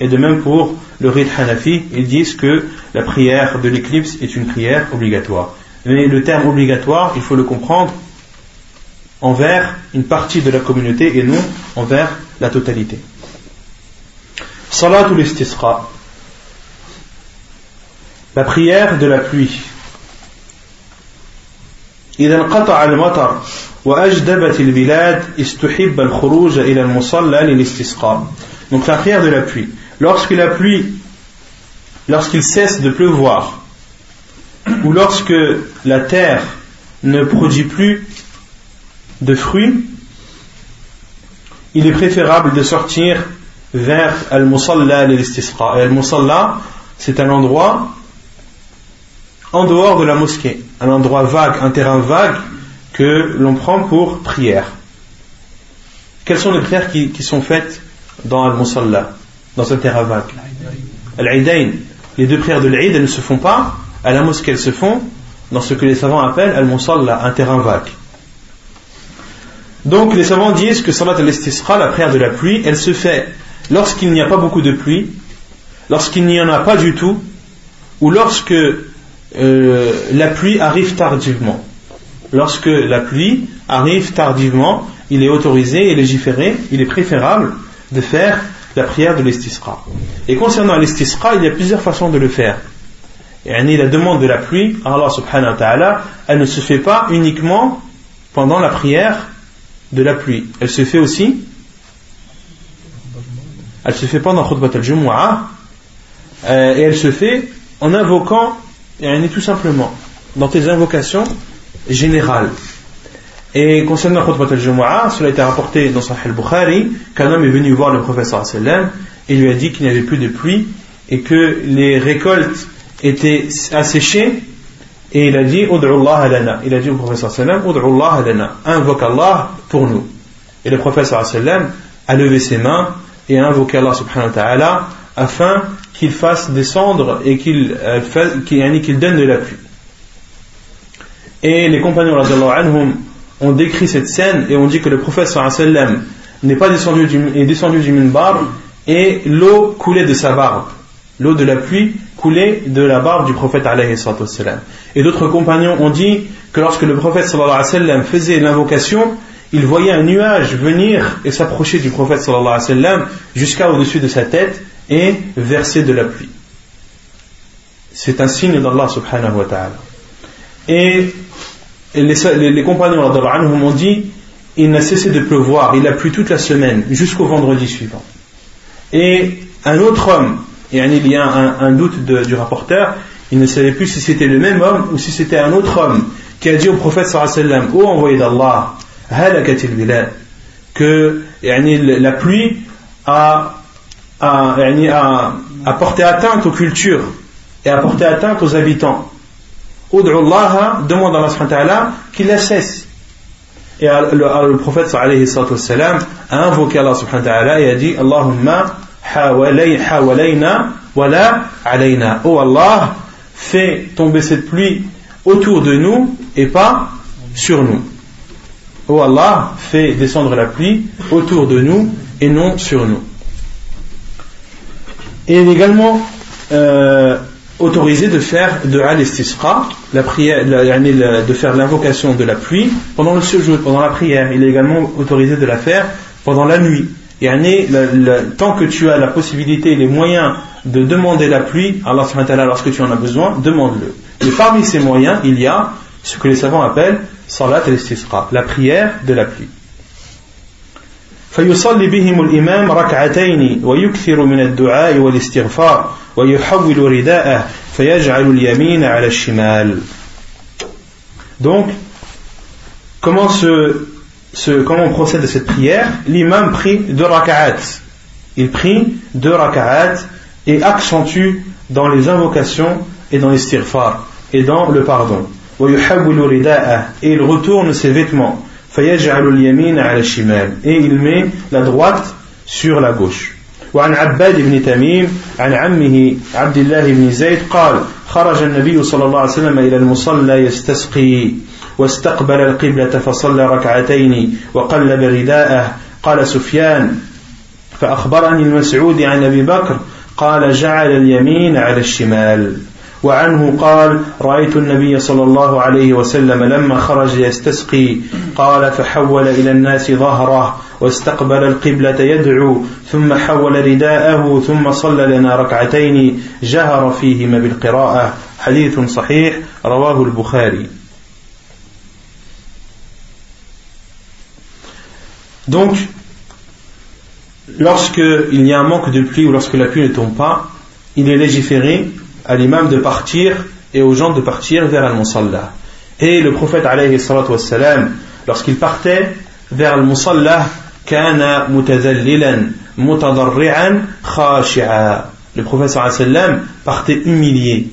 Et de même pour le rite Hanafi, ils disent que la prière de l'éclipse est une prière obligatoire. Mais le terme obligatoire, il faut le comprendre envers une partie de la communauté et non envers la totalité. Salatul istisqa. La prière de la pluie. إذا انقطع المطر وأجدبت البلاد استحب الخروج إلى المصلى للاستسقاء. Donc la prière de la pluie. Lorsque la pluie, lorsqu'il cesse de pleuvoir, ou lorsque la terre ne produit plus de fruits, il est préférable de sortir vers Al-Musalla al-Istisqa. Al-Musalla, c'est un endroit en dehors de la mosquée, un endroit vague, un terrain vague que l'on prend pour prière. Quelles sont les prières qui, sont faites dans Al-Musalla, dans un terrain vague? Al-Idain, les deux prières de l'Aïd, elles ne se font pas à la mosquée, elles se font dans ce que les savants appellent Al-Musalla, un terrain vague. Donc les savants disent que Salat al-Istisqa, la prière de la pluie, elle se fait lorsqu'il n'y a pas beaucoup de pluie, lorsqu'il n'y en a pas du tout, ou lorsque euh, la pluie arrive tardivement. Lorsque la pluie arrive tardivement, il est autorisé et légiféré, il est préférable de faire la prière de l'estisqa. Et concernant l'estisqa, il y a plusieurs façons de le faire. Et la demande de la pluie, Allah subhanahu wa ta'ala, elle ne se fait pas uniquement pendant la prière de la pluie. Elle se fait aussi, elle se fait pendant khutbat al-jumu'ah, euh, et elle se fait en invoquant, et tout simplement, dans tes invocations générales. Et concernant khutbat al-jumu'ah, cela a été rapporté dans Sahih al-Bukhari, qu'un homme est venu voir le professeur sallam et lui a dit qu'il n'y avait plus de pluie et que les récoltes étaient asséchées et il a dit Allah Il a dit au professeur sallam Allah Invoque Allah pour nous. Et le professeur sallam a levé ses mains et a invoqué Allah subhanahu wa ta'ala afin qu'il fasse descendre et qu'il euh, qu'il donne de la pluie. Et les compagnons anhum, ont décrit cette scène et ont dit que le professeur sallam n'est pas descendu du, est descendu du minbar et l'eau coulait de sa barbe. L'eau de la pluie coulait de la barbe du prophète Et d'autres compagnons ont dit que lorsque le prophète faisait l'invocation, il voyait un nuage venir et s'approcher du prophète jusqu'à au-dessus de sa tête et verser de la pluie. C'est un signe d'Allah subhanahu wa ta'ala. Et les, les, compagnons ont dit il n'a cessé de pleuvoir, il a plu toute la semaine jusqu'au vendredi suivant. Et un autre homme et il y a un, doute du rapporteur, il ne savait plus si c'était le même homme ou si c'était un autre homme qui a dit au prophète sallam, ô envoyé d'Allah, que la pluie a, a, porté atteinte aux cultures et a porté atteinte aux habitants. Allah demande à Allah qu'il la cesse. Et le, prophète a invoqué Allah subhanahu wa et a dit Allahumma Oh Allah, fais tomber cette pluie autour de nous et pas sur nous. Oh Allah, fais descendre la pluie autour de nous et non sur nous. Il est également euh, autorisé de faire de al-istisqa, la prière, de faire l'invocation de la pluie pendant le séjour, pendant la prière. Il est également autorisé de la faire pendant la nuit. Et tant que tu as la possibilité et les moyens de demander la pluie, Allah lorsque tu en as besoin, demande-le. Et parmi ces moyens, il y a ce que les savants appellent salat al-istisqa, la prière de la pluie. فيصلي بهم الإمام ركعتين ويكثر من الدعاء والاستغفار ويحول رداءه فيجعل اليمين على الشمال Donc, comment se comment on procède à cette prière L'imam prie deux raka'at. Il prie deux raka'at et accentue dans les invocations et dans les stirfar et dans le pardon. Et il retourne ses vêtements. Et il met la droite sur la gauche. وعن عباد بن تميم عن عمه عبد الله بن زيد قال خرج النبي صلى الله عليه وسلم إلى المصلى يستسقي واستقبل القبلة فصلى ركعتين وقلب رداءه قال سفيان فأخبرني المسعود عن أبي بكر قال جعل اليمين على الشمال. وعنه قال رأيت النبي صلى الله عليه وسلم لما خرج يستسقي قال فحول إلى الناس ظهره واستقبل القبلة يدعو ثم حول رداءه ثم صلى لنا ركعتين جهر فيهما بالقراءة. حديث صحيح رواه البخاري. Donc, lorsqu'il y a un manque de pluie ou lorsque la pluie ne tombe pas, il est légiféré à l'imam de partir et aux gens de partir vers Al-Musalla. Et le prophète lorsqu'il partait vers Al-Musalla. Le prophète sallam partait humilié.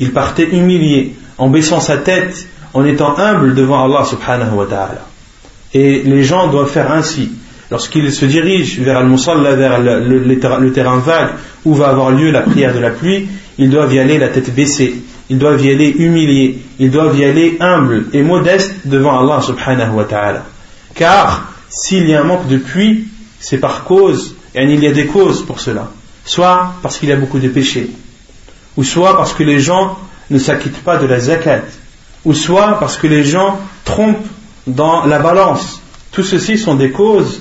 Il partait humilié en baissant sa tête, en étant humble devant Allah subhanahu wa ta'ala. Et les gens doivent faire ainsi. Lorsqu'ils se dirigent vers Al-Musalla, vers le, terrain vague où va avoir lieu la prière de la pluie, ils doivent y aller la tête baissée, ils doivent y aller humiliés, ils doivent y aller humbles et modestes devant Allah subhanahu wa ta'ala. Car s'il y a un manque de pluie, c'est par cause, et il y a des causes pour cela. Soit parce qu'il y a beaucoup de péchés, ou soit parce que les gens ne s'acquittent pas de la zakat, ou soit parce que les gens trompent dans la balance. Tout ceci sont des causes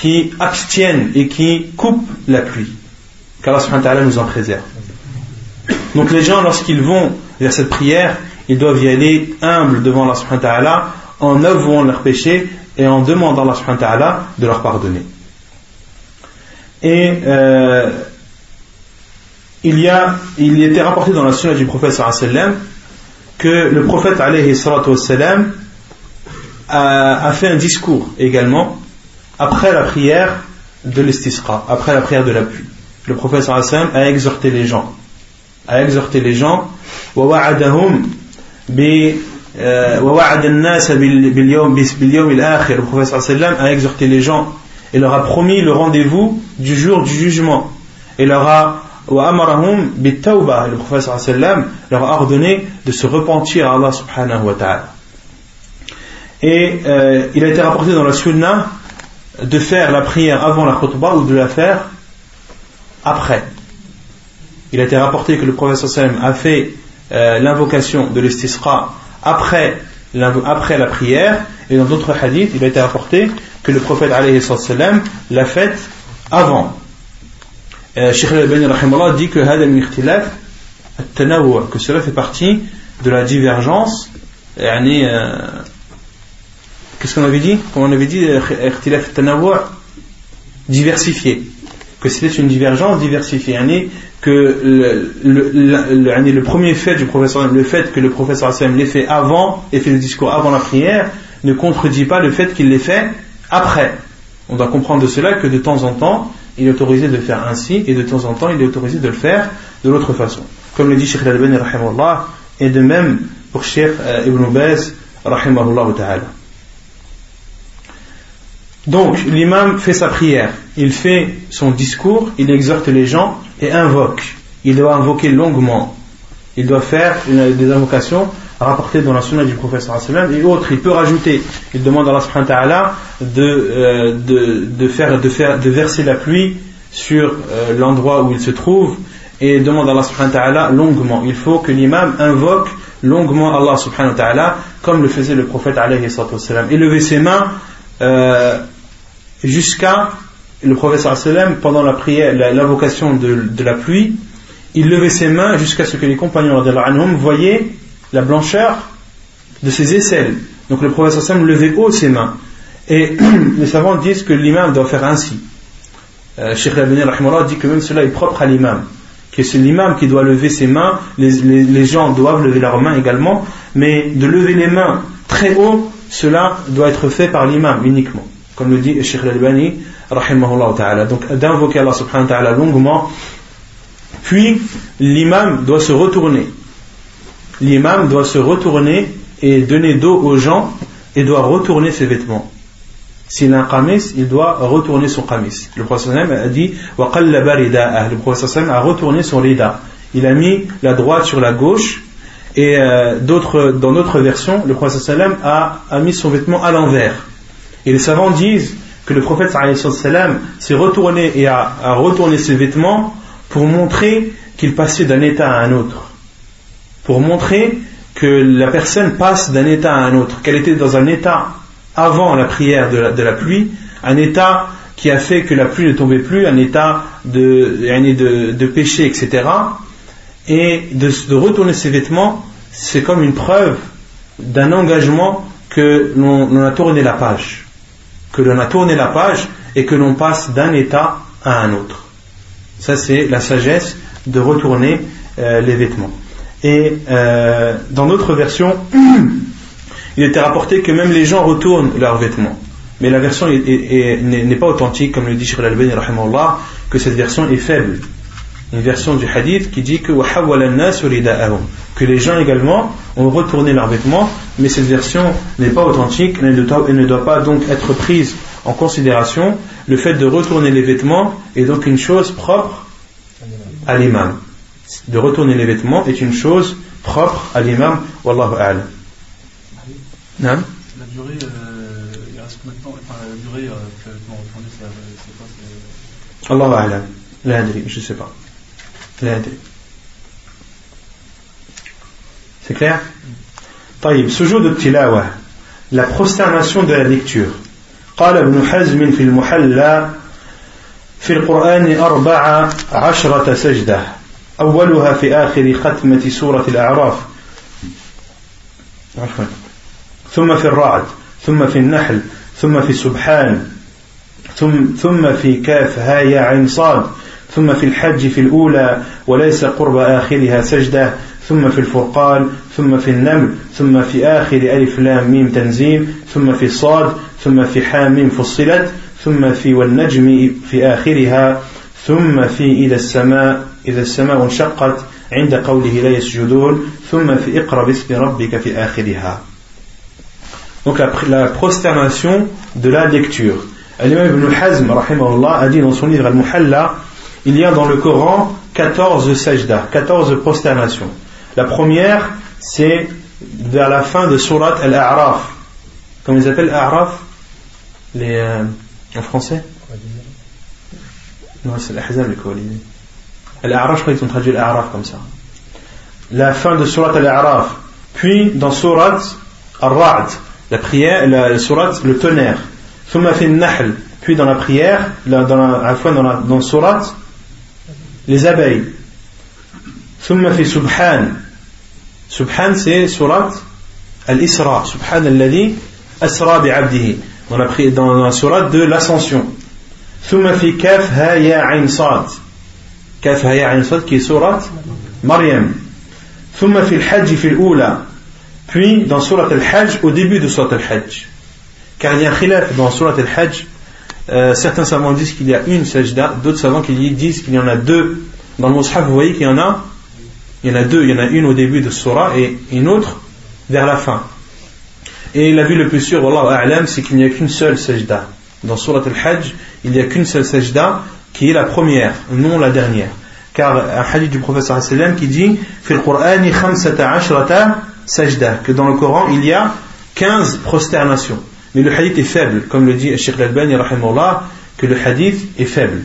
qui abstiennent et qui coupent la pluie. Qu'Allah subhanahu nous en préserve. Donc les gens, lorsqu'ils vont vers cette prière, ils doivent y aller humbles devant Allah subhanahu en avouant leurs péchés et en demandant à Allah subhanahu de leur pardonner. Et euh, il, y a, il était rapporté dans la sunna du prophète sallam que le prophète alayhi a fait un discours également après la prière de l'estisqa, après la prière de la l'appui. Le prophète a exhorté les gens, a exhorté les gens, euh, le prophète a exhorté les gens et leur a promis le rendez-vous du jour du jugement et leur a le prophète leur a ordonné de se repentir à Allah subhanahu wa ta'ala. Et euh, il a été rapporté dans la Sunnah de faire la prière avant la khutbah ou de la faire après. Il a été rapporté que le prophète sallam a fait euh, l'invocation de l'istisqa après, la prière et dans d'autres hadiths il a été rapporté que le prophète sallam l'a faite avant. Euh, Sheikh al dit que que cela fait partie de la divergence euh, Qu'est-ce qu'on avait dit Comme on avait dit, diversifié. Que c'était une divergence diversifiée. Que le, le, premier fait du professeur, le fait que le professeur l'ait fait avant, et fait le discours avant la prière, ne contredit pas le fait qu'il l'ait fait après. On doit comprendre de cela que de temps en temps, il est autorisé de faire ainsi, et de temps en temps, il est autorisé de le faire de l'autre façon. Comme le dit Sheikh Al-Albani, et de même pour Sheikh euh, Ibn Baz, rahimahullah ta'ala. Donc l'imam fait sa prière, il fait son discours, il exhorte les gens et invoque. Il doit invoquer longuement. Il doit faire des invocations rapportées dans la sunna du professeur et autres. Il peut rajouter, il demande à Allah de, euh, de, de, faire, de, faire, de verser la pluie sur euh, l'endroit où il se trouve et demande à Allah longuement. Il faut que l'imam invoque longuement Allah subhanahu wa ta'ala comme le faisait le prophète alayhi et lever ses mains euh, jusqu'à le professeur sallam pendant la prière, l'invocation de, de, la pluie, il levait ses mains jusqu'à ce que les compagnons anhum voyaient la blancheur de ses aisselles. Donc le professeur sallam levait haut ses mains. Et <clears throat> les savants disent que l'imam doit faire ainsi. Euh, Cheikh dit que même cela est propre à l'imam. Que c'est l'imam qui doit lever ses mains, les gens doivent lever leurs mains également, mais de lever les mains très haut, cela doit être fait par l'imam uniquement. Comme le dit Sheikh Al-Albani, ta'ala. Donc d'invoquer Allah subhanahu wa ta'ala longuement, puis l'imam doit se retourner. L'imam doit se retourner et donner dos aux gens et doit retourner ses vêtements. S'il a un qamis, il doit retourner son qamis. Le prophète a dit Le prophète a retourné son rida. Il a mis la droite sur la gauche et euh, dans d'autres versions, le prophète a, a mis son vêtement à l'envers. Et les savants disent que le prophète s'est retourné et a, retourné ses vêtements pour montrer qu'il passait d'un état à un autre. Pour montrer que la personne passe d'un état à un autre, qu'elle était dans un état avant la prière de la, pluie, un état qui a fait que la pluie ne tombait plus, un état de, péché, etc. Et de retourner ses vêtements, c'est comme une preuve d'un engagement que l'on a tourné la page. Que l'on a tourné la page et que l'on passe d'un état à un autre. Ça, c'est la sagesse de retourner euh, les vêtements. Et euh, dans notre version, <clears throat> il était rapporté que même les gens retournent leurs vêtements. Mais la version n'est pas authentique, comme le dit Sheikh Al-Albani, que cette version est faible. Une version du hadith qui dit que que les gens également ont retourné leurs vêtements, mais cette version n'est pas authentique, elle ne doit pas donc être prise en considération. Le fait de retourner les vêtements est donc une chose propre à l'imam de retourner les vêtements est une chose propre à l'imam. Wallahu a'lam. La durée, euh, il reste combien de temps? Enfin, la durée euh, que c'est quoi a'lam. Adri, je ne sais pas. La adri. C'est clair طيب سجود التلاوة la prosternation de la lecture قال ابن حزم في المحلى في القرآن أربع عشرة سجدة أولها في آخر ختمة سورة الأعراف عفوا ثم في الرعد ثم في النحل ثم في سبحان ثم, ثم في كاف هاء عين صاد ثم في الحج في الأولى وليس قرب آخرها سجدة ثم في الفرقان ثم في النمل ثم في آخر ألف لام ميم تنزيل ثم في صاد ثم في حام فصلت ثم في والنجم في آخرها ثم في إلى السماء إذا السماء انشقت عند قوله لا يسجدون ثم في اقرأ باسم ربك في آخرها Donc la, la prosternation de la lecture. Al-Imam Ibn Hazm a dit dans son livre Al-Muhalla il y a dans le Coran 14 sajda, 14 prosternations. La première, c'est vers la fin de Surat Al-A'raf. Comment ils appellent A'raf les, euh, En français Non, c'est l'Ahzab, les coalisés. Al-A'raf, je crois qu'ils ont traduit Al-A'raf comme ça. La fin de Surat Al-A'raf. Puis dans Surat Al-Ra'd, la prière, la, Surat, le tonnerre. Puis dans la prière, la, à la fois dans, la, dans Surat, les abeilles. Thumma fi Subhan. Subhan, c'est Surat Al-Isra. Al-Ladhi Asra bi'abdihi. Dans la, dans la Surat de l'Ascension. Thumma fi Kaf Ha Ya Ain Sad. كاف هي عين صاد qui est surat Maryam ثم في الحج في الأولى puis dans surat al-Hajj au début de surat al-Hajj car il y a un khilaf dans surat al-Hajj euh, certains savants disent qu'il y a une sajda d'autres savants disent qu'il y en a deux dans le mushaf vous voyez qu'il y en a il y en a deux il y en a une au début de surah et une autre vers la fin et la vue le plus sûr c'est qu'il n'y a qu'une seule sajda dans surat al-Hajj il n'y a qu'une seule sajda qui est la première, non la dernière. Car un hadith du professeur qui dit que dans le Coran il y a 15 prosternations. Mais le hadith est faible, comme le dit Sheikh Al-Albani que le hadith est faible.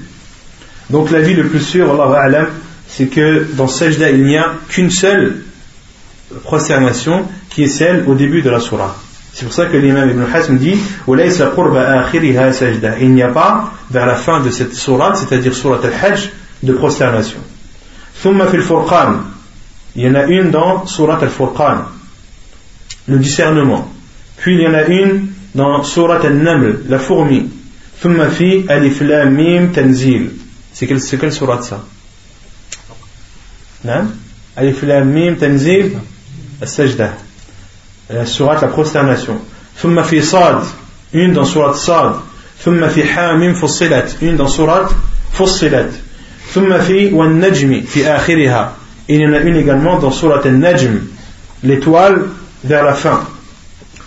Donc la vie le plus sûr, Allah c'est que dans sajda il n'y a qu'une seule prosternation qui est celle au début de la surah. C'est pour ça que l'imam Ibn Hasm dit Il n'y a pas vers la fin de cette sourate, c'est-à-dire surat al-Hajj, de prosternation. Il y en a une dans surat al-Furqan, le discernement. Puis il y en a une dans surat al-Naml, la fourmi. alif lam mim tanzil. C'est quelle, quelle surat ça Alif lam mim tanzil, al-sajda la surat la prosternation. ثم في صاد une dans surat Sad ثم في حام فصلت une dans surat فصلت ثم في والنجم في آخرها il y en a une également dans surat النجم l'étoile vers la fin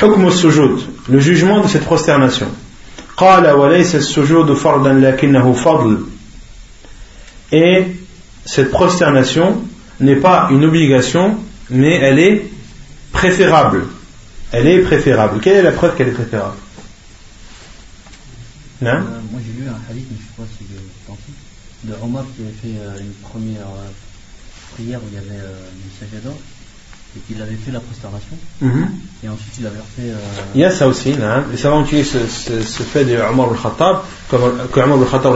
حكم السجود le jugement de cette prosternation قال وليس السجود فرضا لكنه فضل et cette prosternation n'est pas une obligation mais elle est préférable elle est préférable quelle est la preuve qu'elle est préférable non euh, moi j'ai lu un hadith mais je ne sais pas si c'est authentique de Omar qui avait fait euh, une première euh, prière où il y avait une sajada et qu'il avait fait la prosternation. Mhm. Et ensuite il avait fait. Euh... Il y a ça aussi, hein. les savants utilisent ce, ce, ce, fait de Omar al-Khattab, que Omar al-Khattab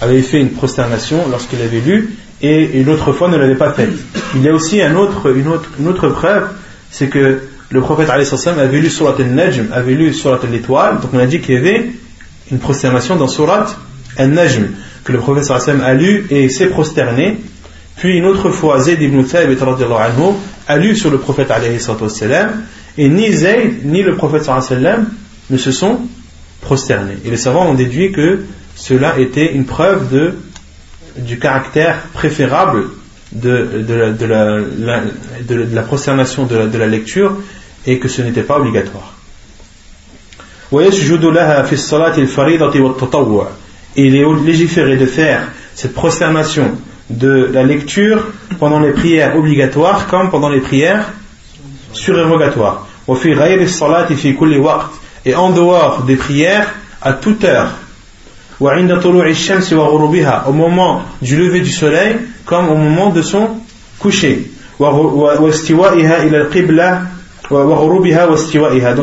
avait fait une prosternation lorsqu'il avait lu et une autre fois ne l'avait pas faite. Il y a aussi un autre, une, autre, une autre preuve, c'est que le prophète avait lu Surat al-Najm, avait lu Surat al-Étoile, donc on a dit qu'il y avait une prosternation dans Surat al-Najm, que le prophète a lu et s'est prosterné. Puis une autre fois, Zayd ibn Thabit a lu sur le prophète et ni Zayd ni le prophète ne se sont prosternés. Et les savants ont déduit que cela était une preuve du caractère préférable de, la, prosternation de la, lecture et que ce n'était pas obligatoire. il est légiféré de faire cette prosternation de la lecture pendant les prières obligatoires comme pendant les prières surérogatoires. Et en dehors des prières à toute heure. Au moment du lever du soleil comme au moment de son coucher. Donc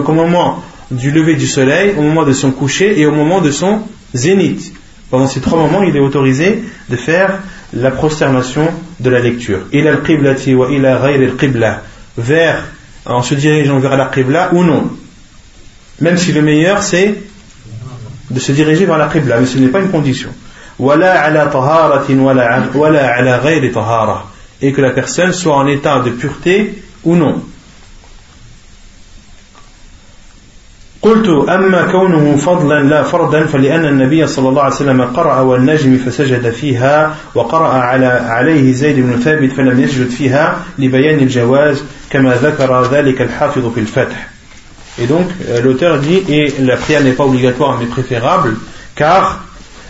au moment du lever du soleil, au moment de son coucher et au moment de son zénith. Pendant ces trois moments, il est autorisé de faire la prosternation de la lecture. Il al-qiblati wa ila al-qibla. Vers, en se dirigeant vers la qibla ou non. Même si le meilleur c'est de se diriger vers la qibla, mais ce n'est pas une condition. Et que la personne soit en état de pureté ou non. قلت أما كونه فضلا لا فردا فلأن النبي صلى الله عليه وسلم قرأ والنجم فسجد فيها وقرأ على عليه زيد بن ثابت فلم يسجد فيها لبيان الجواز كما ذكر ذلك الحافظ في الفتح Et donc euh, l'auteur dit et la prière n'est pas obligatoire mais préférable car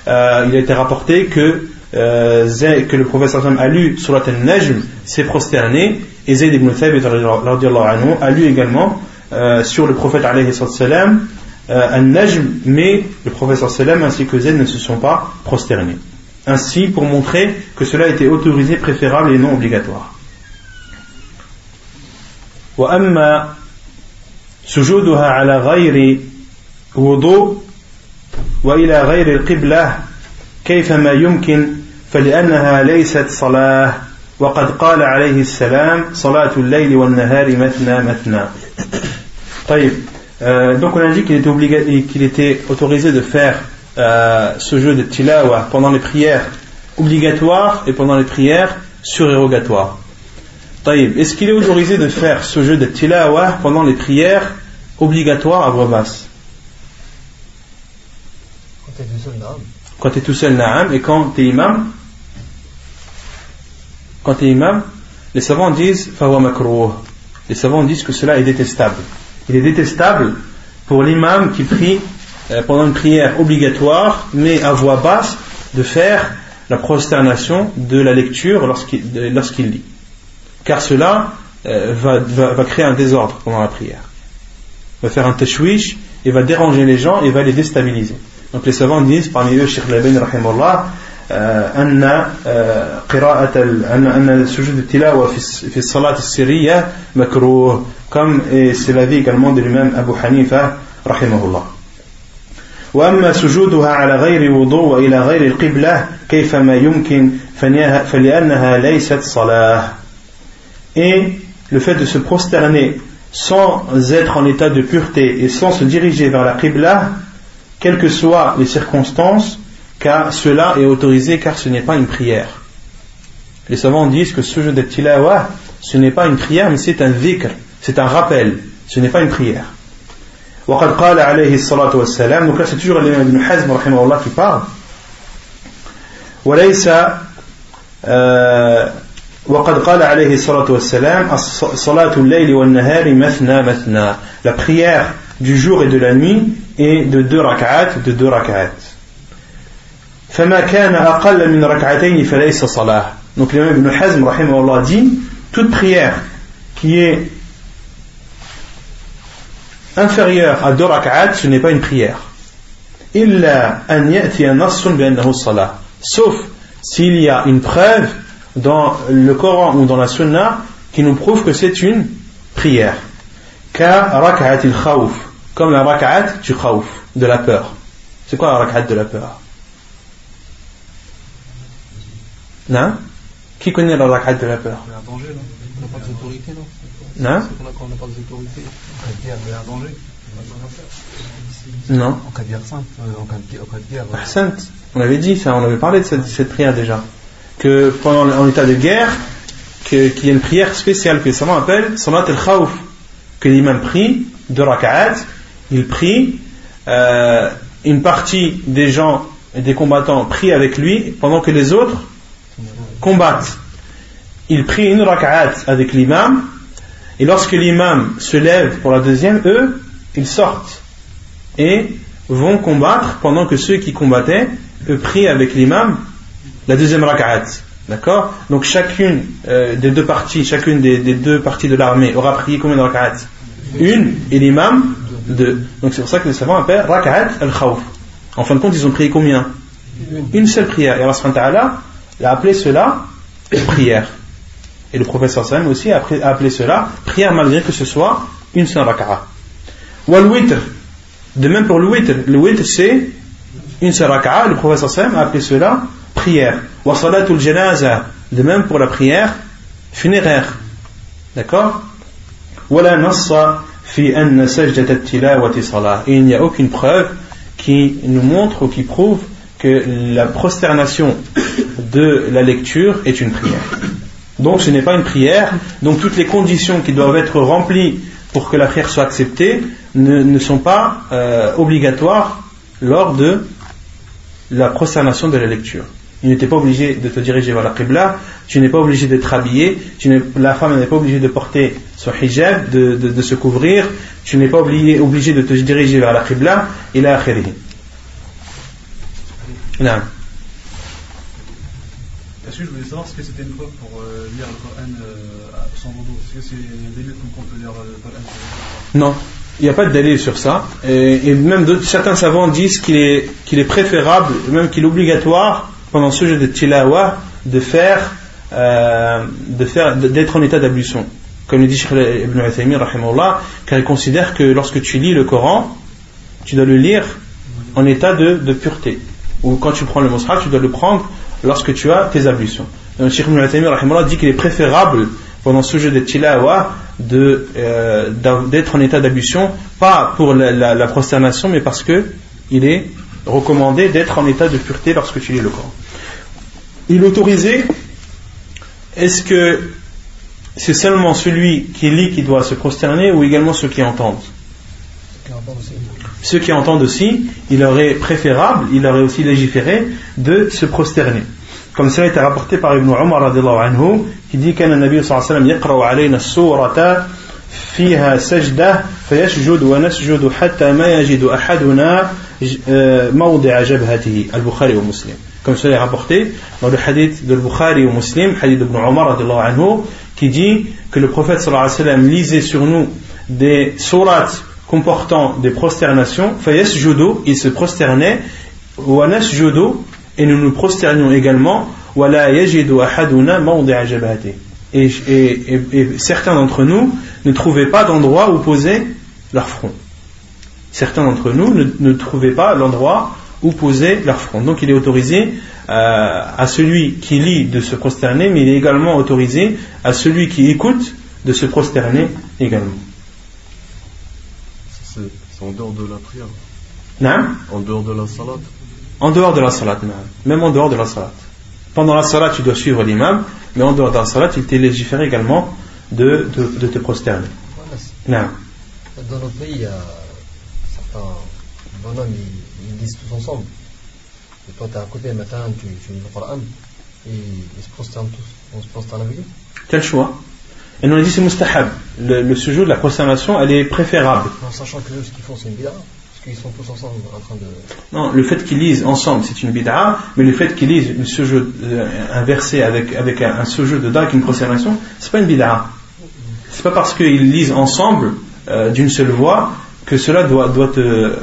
euh, il a été rapporté que euh, que le sallam a lu surat al-Najm s'est prosterné et Zayd ibn Thabit a lu également Euh, sur le prophète alayhi salam euh, un najm mais le prophète sallam ainsi que Zayd ne se sont pas prosternés ainsi pour montrer que cela était autorisé préférable et non obligatoire وأما سجودها على غير وضوء وإلى غير القبلة كيفما يمكن فلأنها ليست صلاة وقد قال عليه السلام صلاة الليل والنهار مثنى مثنى euh, donc on a dit qu'il était, qu'il était autorisé de faire euh, ce jeu de tilawa pendant les prières obligatoires et pendant les prières surérogatoires. Est-ce qu'il est autorisé de faire ce jeu de tilawa pendant les prières obligatoires à voix basse? Quand tu es tout seul, naam. Quand tu es tout seul, naam. Et quand tu es imam? Quand tu es imam, les savants disent Les savants disent que cela est détestable il est détestable pour l'imam qui prie euh, pendant une prière obligatoire, mais à voix basse, de faire la prosternation de la lecture lorsqu'il lit. Car cela euh, va, créer un désordre pendant la prière. Va faire un tashwish et va déranger les gens et va les déstabiliser. Donc les savants disent, parmi eux, Sheikh Laben, أن قراءة أن أن السجود التلاوة في في الصلاة السرية مكروه comme c'est l'avis également de l'imam Abu Hanifa rahimahullah وأما سجودها على غير وضوء وإلى غير القبلة كيفما يمكن فلأنها ليست صلاة et le fait de se prosterner sans être en état de pureté et sans se diriger vers la Qibla, quelles que soient les circonstances, car cela est autorisé car ce n'est pas une prière. Les savants disent que ce jeu de tilawa, ce n'est pas une prière, mais c'est un dhikr, c'est un rappel, ce n'est pas une prière. وقد قال عليه الصلاة والسلام donc là c'est toujours l'imam ibn Hazm رحمه الله qui parle وليس وقد قال عليه الصلاة والسلام صلاة الليل والنهار مثنى مثنى la prière du jour et de la nuit est de deux rak'at de deux rak'at فما كان أقل من ركعتين فليس صلاة donc l'imam ibn Hazm رحمه الله dit toute prière qui est inférieure à deux rak'at ce n'est pas une prière إلا أن يأتي نص بأنه صلاة sauf s'il y a une preuve dans le Coran ou dans la Sunna qui nous prouve que c'est une prière. Ka rak'at il khawf, comme la rak'at du khawf, de la peur. C'est quoi la rak'at de la peur Non? Qui connaît la rak'at de la peur Il y a un danger, non? On n'a pas d'autorité, non? Non? C'est qu'on n'a pas d'autorité. En cas de guerre, il y a un danger. Non. En cas de guerre simple, euh, en cas de, de guerre. euh, Sainte. On avait dit ça, on avait parlé de cette, cette prière déjà. Que pendant en état de guerre, qu'il y a une prière spéciale que les savants appellent Salat al-Khawf. Que l'imam prie, deux rak'at, il prie, euh, une partie des gens et des combattants prient avec lui pendant que les autres combattent. Il prie une rak'at avec l'imam, et lorsque l'imam se lève pour la deuxième, eux, ils sortent et vont combattre pendant que ceux qui combattaient, eux, prient avec l'imam la deuxième rak'at. D'accord? Donc chacune euh, des deux parties, chacune des, des deux parties de l'armée aura prié combien de rak'at? Une, et l'imam deux. Donc c'est pour ça que les savants appellent rak'at al-khawf. En fin de compte, ils ont prié combien? Une seule prière. Et Allah ta'ala a appelé cela prière. Et le professeur Sam aussi a appelé- cela prière malgré que ce soit une seule rak'at. Wal witr. De même pour le witr. Le witr c'est une seule raka'a. Le professeur Sam a appelé cela prière. Wa salatul janaza. De même pour la prière funéraire. D'accord? Wala nassa fi anna sajdat at-tilawati salah. Et il n'y a aucune preuve qui nous montre ou qui prouve que la prosternation de la lecture est une prière. Donc ce n'est pas une prière. Donc toutes les conditions qui doivent être remplies pour que la prière soit acceptée ne, sont pas euh, obligatoires lors de la prosternation de la lecture. Tu n'étais pas obligé de te diriger vers la Qibla, tu n'es pas obligé d'être habillé, la femme n'est pas obligée de porter son hijab, de, se couvrir, tu n'es pas obligé, de te diriger vers la Qibla, et la akhirih. Je voulais savoir ce que c'était une preuve pour euh, lire le Coran euh, sans Est-ce que c'est un délai qu'on peut lire le Coran Non, il n'y a pas de dalil sur ça. Et, même certains savants disent qu'il est, préférable, même qu'il est obligatoire, pendant ce jeu de tilawa, de faire, euh, d'être en état d'ablution. Comme le dit Sheikh Ibn Uthaymin, car il considère que lorsque tu lis le Coran, tu dois le lire en état de, de pureté. Ou quand tu prends le Mosra, tu dois le prendre lorsque tu as tes ablutions. Donc, Sheikh Ibn dit qu'il est préférable pendant ce jeu de tilawa euh, d'être en état d'ablution, pas pour la prosternation, mais parce que il est recommandé d'être en état de pureté lorsque tu lis le Coran. Il est autorisé, est-ce que c'est seulement celui qui lit qui doit se prosterner ou également ceux qui entendent? Ceux qui entendent aussi, il aurait préférable, il aurait aussi légiféré de se prosterner. Comme cela été rapporté par Ibn Umar anhu, qui dit qu'un Nabi sallallahu alayhi wa sallam فيها سجدة فيسجد ونسجد حتى ما يجد أحدنا آه، موضع جبهته البخاري ومسلم comme cela est rapporté dans le hadith de Bukhari ou Muslim, hadith d'Ibn radiallahu anhu, qui dit que le prophète sallallahu alayhi wa sallam lisait sur nous des sourates comportant des prosternations, fayasjudu, il se prosternait, wa nasjudu, et nous nous prosternions également. Et, et, et- et certains d'entre nous ne trouvaient pas d'endroit où poser leur front. certains d'entre nous ne, trouvaient pas l'endroit où poser leur front. Donc il est autorisé euh, à celui qui lit de se prosterner, mais il est également autorisé à celui qui écoute de se prosterner également. C'est en dehors de la prière. Non En dehors de la salat En dehors de la salat, même en dehors de la salat. Pendant la salat, tu dois suivre l'imam, mais en dehors de la salat, il t'est légiféré également de, de, te prosterner. Non. Dans notre pays, il y a certains bonhommes, ils, ils lisent tous ensemble. Et toi, tu es à côté, le matin, tu, tu lis le Coran, et ils se prosternent tous. On se prosterne avec eux Quel choix Et nous on a dit c'est mustahab. Le, le sujet de la prosternation, elle est préférable. En sachant que ce qu'ils font, c'est une bid'a qu'ils sont tous ensemble en train de. Non, le fait qu'ils lisent ensemble, c'est une bid'a, mais le fait qu'ils lisent ce euh, un verset avec, avec un, un jeu de avec une proclamation, c'est pas une bid'a. C'est pas parce qu'ils lisent ensemble euh, d'une seule voix que cela doit, doit te,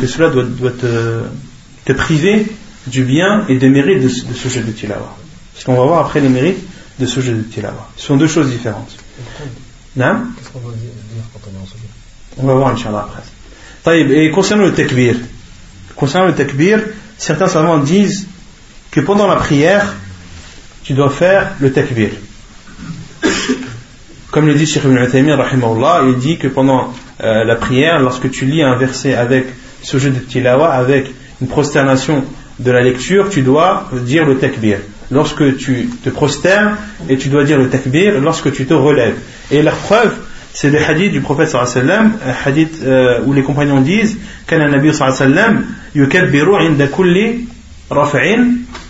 que cela doit, doit te, te, priver du bien et des mérites de, ce jeu de tilawa. Parce qu'on va voir après les mérites de ce jeu de tilawa. Ce sont deux choses différentes. Qu'est-ce qu'on va dire quand on est en sujet On va voir, Inch'Allah, après. Et concernant le takbir, concernant le takbir, certains savants disent que pendant la prière, tu dois faire le takbir. Comme le dit Sheikh Ibn Uthaymin, il dit que pendant euh, la prière, lorsque tu lis un verset avec ce jeu de tilawa, avec une prosternation de la lecture, tu dois dire le takbir. Lorsque tu te prosternes, et tu dois dire le takbir lorsque tu te relèves. Et la preuve, c'est le hadith du prophète sallallahu alayhi wa sallam, hadith euh, où les compagnons disent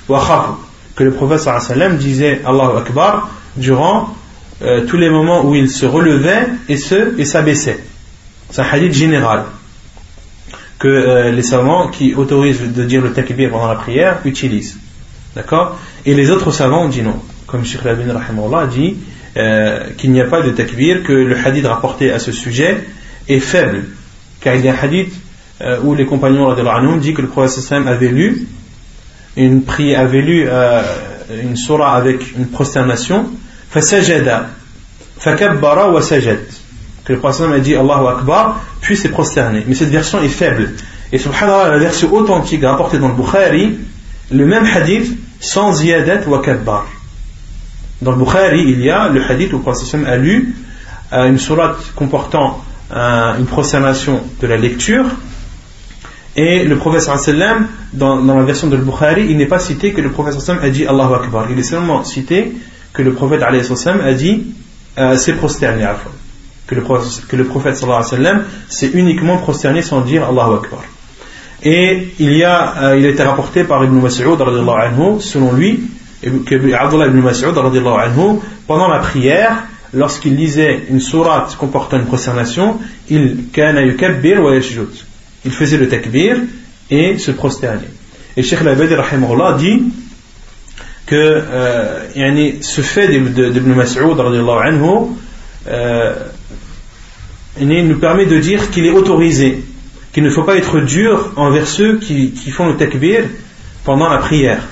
wa khafd. Que le prophète sallallahu alayhi wa sallam disait Allahu Akbar durant euh, tous les moments où il se relevait et se et s'abaissait. C'est un hadith général que euh, les savants qui autorisent de dire le takbir pendant la prière utilisent. D'accord? Et les autres savants ont dit non. Comme Sheikh Rabin dit euh, qu'il n'y a pas de takbir, que le hadith rapporté à ce sujet est faible. Car il y a un hadith euh, où les compagnons de dit que le prophète avait lu une prière, avait lu euh, une surah avec une prosternation, fasajada, fakabbara wa sajad. Que le prophète a dit Allahu Akbar, puis s'est prosterné. Mais cette version est faible. Et subhanallah, la version authentique rapportée dans le Bukhari, le même hadith sans ziyadat wa kabbar. Dans le Bukhari, il y a le hadith où le prophète a lu euh, une sourate comportant euh, une prosternation de la lecture. Et le prophète dans, dans la version de Bukhari, il n'est pas cité que le prophète a dit Allahu Akbar. Il est seulement cité que le prophète a dit euh, c'est prosterné à que le prophète, que le prophète s'est uniquement prosterné sans dire Allahu Akbar. Et il, y a, il a été rapporté par Ibn Mas'ud, selon lui, que Abdullah ibn Mas'ud pendant la prière lorsqu'il lisait une sourate comportant une prosternation il faisait le takbir et se prosternait. Et Sheikh Labadi dit que euh, ce fait d'Ibn Mas'ud euh, nous permet de dire qu'il est autorisé qu'il ne faut pas être dur envers ceux qui font le takbir pendant la prière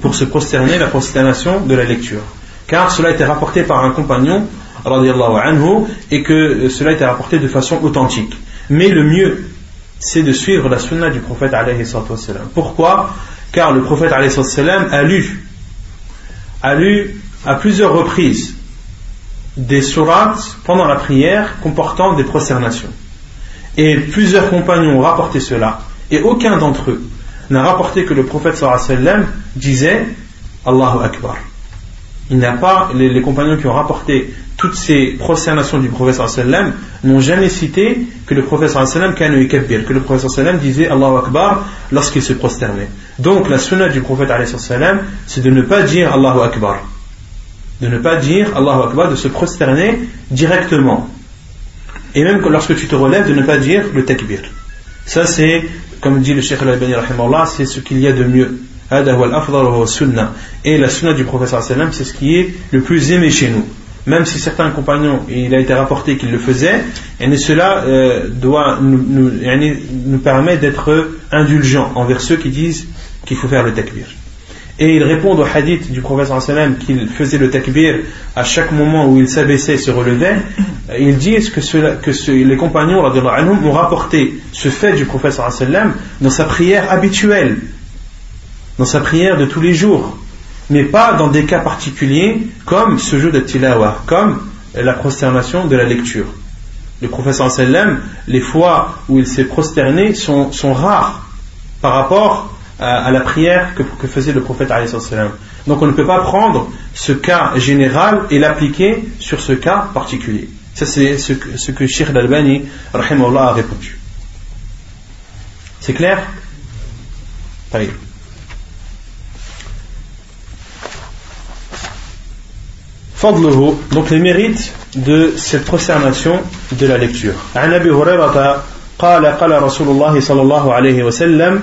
pour se prosterner la prosternation de la lecture. Car cela a été rapporté par un compagnon anhu, et que cela a été rapporté de façon authentique. Mais le mieux, c'est de suivre la sunna du prophète Pourquoi? Car le prophète a lu, a lu à plusieurs reprises des sourates pendant la prière comportant des prosternations. Et plusieurs compagnons ont rapporté cela, et aucun d'entre eux n'a rapporté que le prophète sallam disait Allahu Akbar. Il n'y a pas, les, compagnons qui ont rapporté toutes ces prosternations du prophète sallam n'ont jamais cité que le prophète sallam que le prophète sallam disait Allahu Akbar lorsqu'il se prosternait. Donc la sunna du prophète sallam c'est de ne pas dire Allahu Akbar. De ne pas dire Allahu Akbar, de se prosterner directement. Et même lorsque tu te relèves, de ne pas dire le takbir. Ça c'est comme dit le Cheikh Al-Albani, c'est ce qu'il y a de mieux. Et la sunna du professeur sallam, c'est ce qui est le plus aimé chez nous. Même si certains compagnons, il a été rapporté qu'ils le faisaient, et cela euh, doit nous, nous, nous permet d'être indulgents envers ceux qui disent qu'il faut faire le takbir. Et ils répondent au hadith du prophète qu'il faisait le takbir à chaque moment où il s'abaissait et se relevait, ils disent que, que les compagnons ont rapporté ce fait du prophète dans sa prière habituelle, dans sa prière de tous les jours, mais pas dans des cas particuliers comme ce jeu de tilawa, comme la prosternation de la lecture. Le prophète les fois où il s'est prosterné sont, sont rares par rapport à, la prière que, faisait le prophète Donc on ne peut pas prendre ce cas général et l'appliquer sur ce cas particulier. Ça c'est ce, ce que Sheikh Al-Albani a répondu. C'est clair Fadluhu, donc les mérites de cette prosternation de la lecture. عن أبي هريرة قال قال رسول الله صلى الله عليه وسلم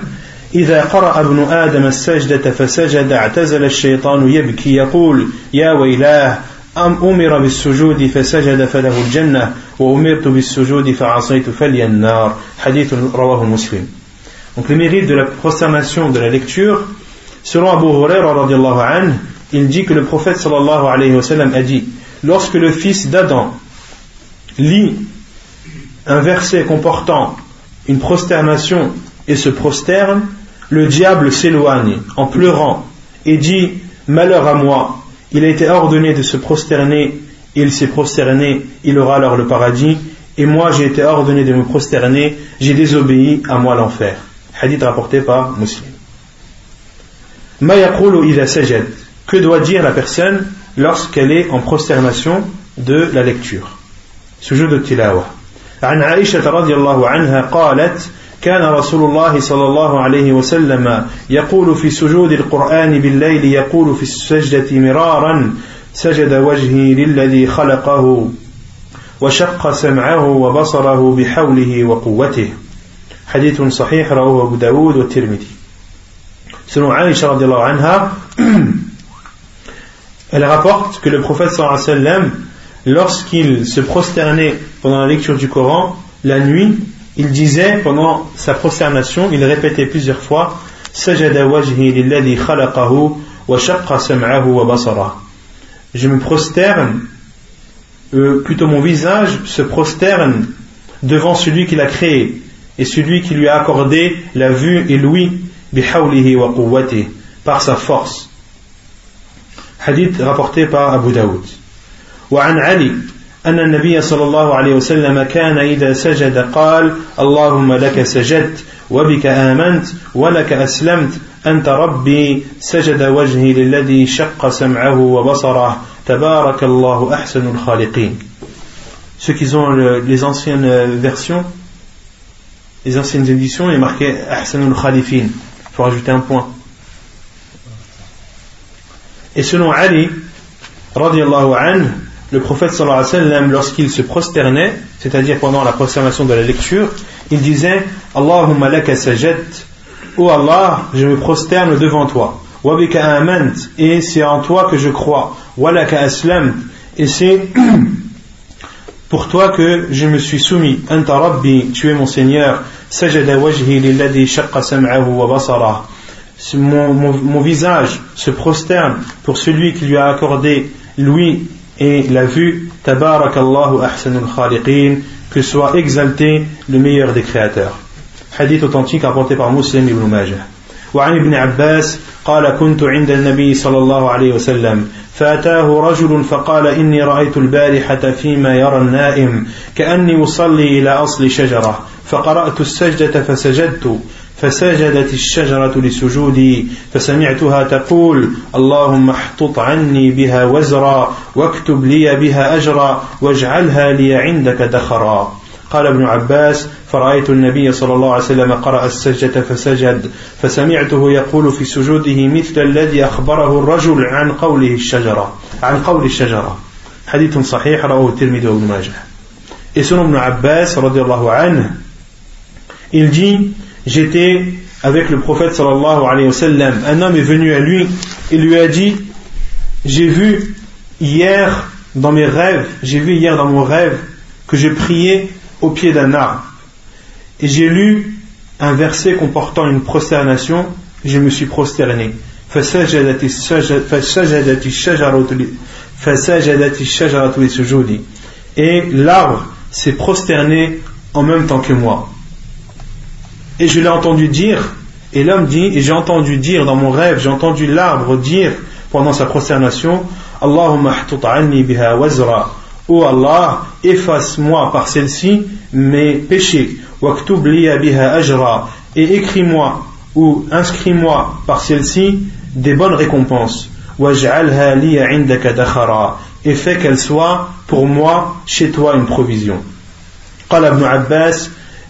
إذا قرأ ابن آدم السجدة فسجد اعتزل الشيطان يبكي يقول يا ويلاه أم أمر بالسجود فسجد فله الجنة وأمرت بالسجود فعصيت فلي النار حديث رواه مسلم Donc les mérites de la prosternation de la lecture, selon Abu Huraira radiallahu anhu, il dit que le prophète sallallahu alayhi wa sallam a dit lorsque le fils d'Adam lit un verset comportant une prosternation et se prosterne, le diable s'éloigne en pleurant et dit Malheur à moi, il a été ordonné de se prosterner, il s'est prosterné, il aura alors le paradis, et moi j'ai été ordonné de me prosterner, j'ai désobéi, à moi l'enfer. Hadith rapporté par Muslim. Que doit dire la personne lorsqu'elle est en prosternation de la lecture Sujet de tilawa. عن عائشة رضي الله عنها قالت كان رسول الله صلى الله عليه وسلم يقول في سجود القرآن بالليل يقول في السجدة مرارا سجد وجهي للذي خلقه وشق سمعه وبصره بحوله وقوته. حديث صحيح رواه أبو داود والترمذي. Selon Aïcha radiallahu anha, elle rapporte que le prophète sallallahu alayhi wa sallam, lorsqu'il se prosternait pendant la lecture du Coran, la nuit, il disait pendant sa prosternation, il répétait plusieurs fois Je me prosterne, euh, plutôt mon visage se prosterne devant celui qui l'a créé et celui qui lui a accordé la vue et l'ouïe par sa force. Hadith rapporté par Abu Daoud. وعن علي أن النبي صلى الله عليه وسلم كان إذا سجد قال اللهم لك سجدت وبك آمنت ولك أسلمت أنت ربي سجد وجهي للذي شق سمعه وبصره تبارك الله أحسن الخالقين Ceux qui ont le, les anciennes versions, les anciennes éditions, il est marqué Ahsanul Khalifin. Il faut rajouter un point. Et selon Ali, radiallahu anhu, le prophète sallallahu alayhi wa sallam, lorsqu'il se prosternait, c'est-à-dire pendant la prosternation de la lecture, il disait Allahumma laka sajad, Oh Allah, je me prosterne devant toi. Wabika amant, et c'est en toi que je crois. Walaka aslam, et c'est <clears throat> pour toi que je me suis soumis. Anta Rabbi, tu es mon Seigneur. Sajada wajhi lilladhi shaqqa sam'ahu wa basarah. Mon, mon, mon visage se prosterne pour celui qui lui a accordé l'ouïe et la vue Tabarakallahu ahsanul khaliqin que soit exalté le meilleur des créateurs. Hadith authentique rapporté par Muslim ibn Majah. وعن ابن عباس قال كنت عند النبي صلى الله عليه وسلم فأتاه رجل فقال إني رأيت البارحة فيما يرى النائم كأني أصلي إلى أصل شجرة فقرأت السجدة فسجدت فسجدت الشجرة لسجودي فسمعتها تقول اللهم احطط عني بها وزرا واكتب لي بها أجرا واجعلها لي عندك دخرا. قال ابن عباس فرأيت النبي صلى الله عليه وسلم قرأ السجدة فسجد فسمعته يقول في سجوده مثل الذي أخبره الرجل عن قوله الشجرة عن قول الشجرة. حديث صحيح رواه الترمذي وابن ماجه. Et selon Ibn Abbas, عنه, il dit j'étais avec le prophète sallallahu alayhi wa sallam. Un homme est venu à lui et lui a dit J'ai vu hier dans mes rêves, j'ai vu hier dans mon rêve que je priais au pied d'un arbre. Et j'ai lu un verset comportant une prosternation, et je me suis prosterné. Et l'arbre s'est prosterné en même temps que moi et je l'ai entendu dire et l'homme dit et j'ai entendu dire dans mon rêve j'ai entendu l'arbre dire pendant sa prosternation Allahumma biha wazra Oh Allah, efface-moi par celle-ci mes péchés. Et écris-moi ou inscris-moi par celle-ci des bonnes récompenses. Et fais qu'elle soit pour moi chez toi une provision.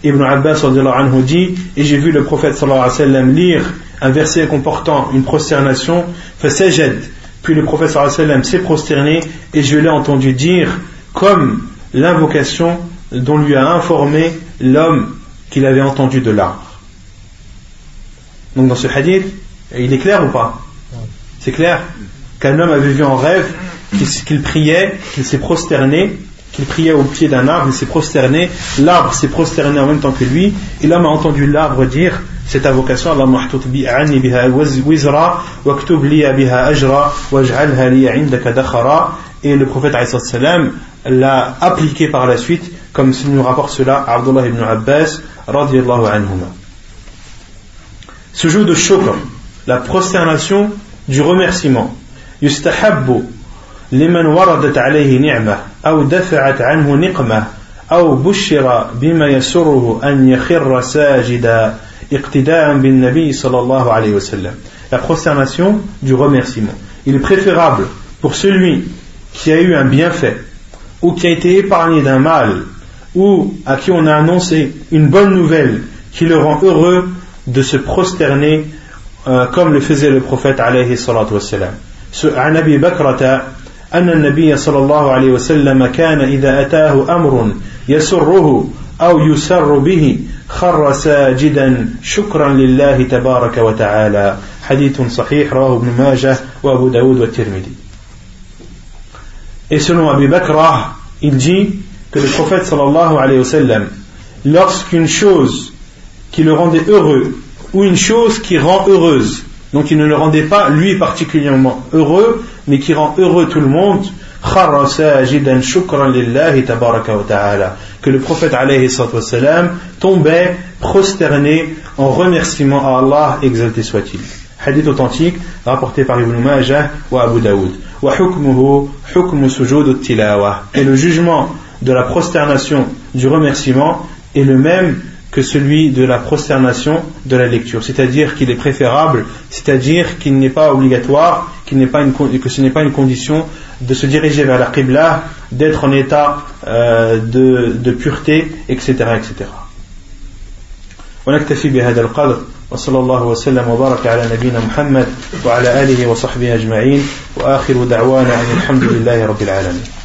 Ibn Abbas dit, et j'ai vu le prophète sallallahu alayhi lire un verset comportant une prosternation, puis le prophète sallallahu alayhi s'est prosterné et je l'ai entendu dire comme l'invocation dont lui a informé l'homme qu'il avait entendu de l'arbre. Donc dans ce hadith, il est clair ou pas? C'est clair? Qu'un homme avait vu en rêve qu'il priait, qu'il s'est prosterné, qu'il priait au pied d'un arbre, il s'est prosterné, l'arbre s'est prosterné en même temps que lui, et l'homme a entendu l'arbre dire cette invocation, et le prophète l'a appliqué par la suite, comme nous rapporte cela Abdullah ibn Abbas, Ce jour de shukr, la prosternation du remerciement, yustahabbu liman waradat alayhi ni'mah. أو دفعت عنه نقمة أو بشر بما يسره أن يخر ساجدا اقتداء بالنبي صلى الله عليه وسلم. La prosternation du remerciement. Il est préférable pour celui qui a eu un bienfait ou qui a été épargné d'un mal ou à qui on a annoncé une bonne nouvelle qui le rend heureux de se prosterner euh, comme le faisait le prophète alayhi salatu wassalam. عن أبي بكرة أن النبي صلى الله عليه وسلم كان إذا أتاه أمر يسره أو يسر به خر ساجدا شكرا لله تبارك وتعالى. حديث صحيح رواه ابن ماجة وأبو داود والترمذي. إسنو أبي بكر الجي كالقفات صلى الله عليه وسلم lorsqu'une chose qui le rendait heureux ou une chose qui rend heureuse donc il ne le rendait pas lui particulièrement heureux mais qui rend heureux tout le monde, que le prophète sallam tombait prosterné en remerciement à Allah, exalté soit-il. Hadith authentique rapporté par Ibn Majah ou Abu Daoud. Et le jugement de la prosternation du remerciement est le même que celui de la prosternation de la lecture. C'est-à-dire qu'il est préférable, c'est-à-dire qu'il n'est pas obligatoire, qu'il n'est pas une, que ce n'est pas une condition de se diriger vers la Qibla, d'être en état euh, de, de pureté, etc. etc. ونكتفي بهذا القدر وصلى الله وسلم وبارك على نبينا محمد وعلى آله وصحبه أجمعين وآخر دعوانا أن الحمد لله رب العالمين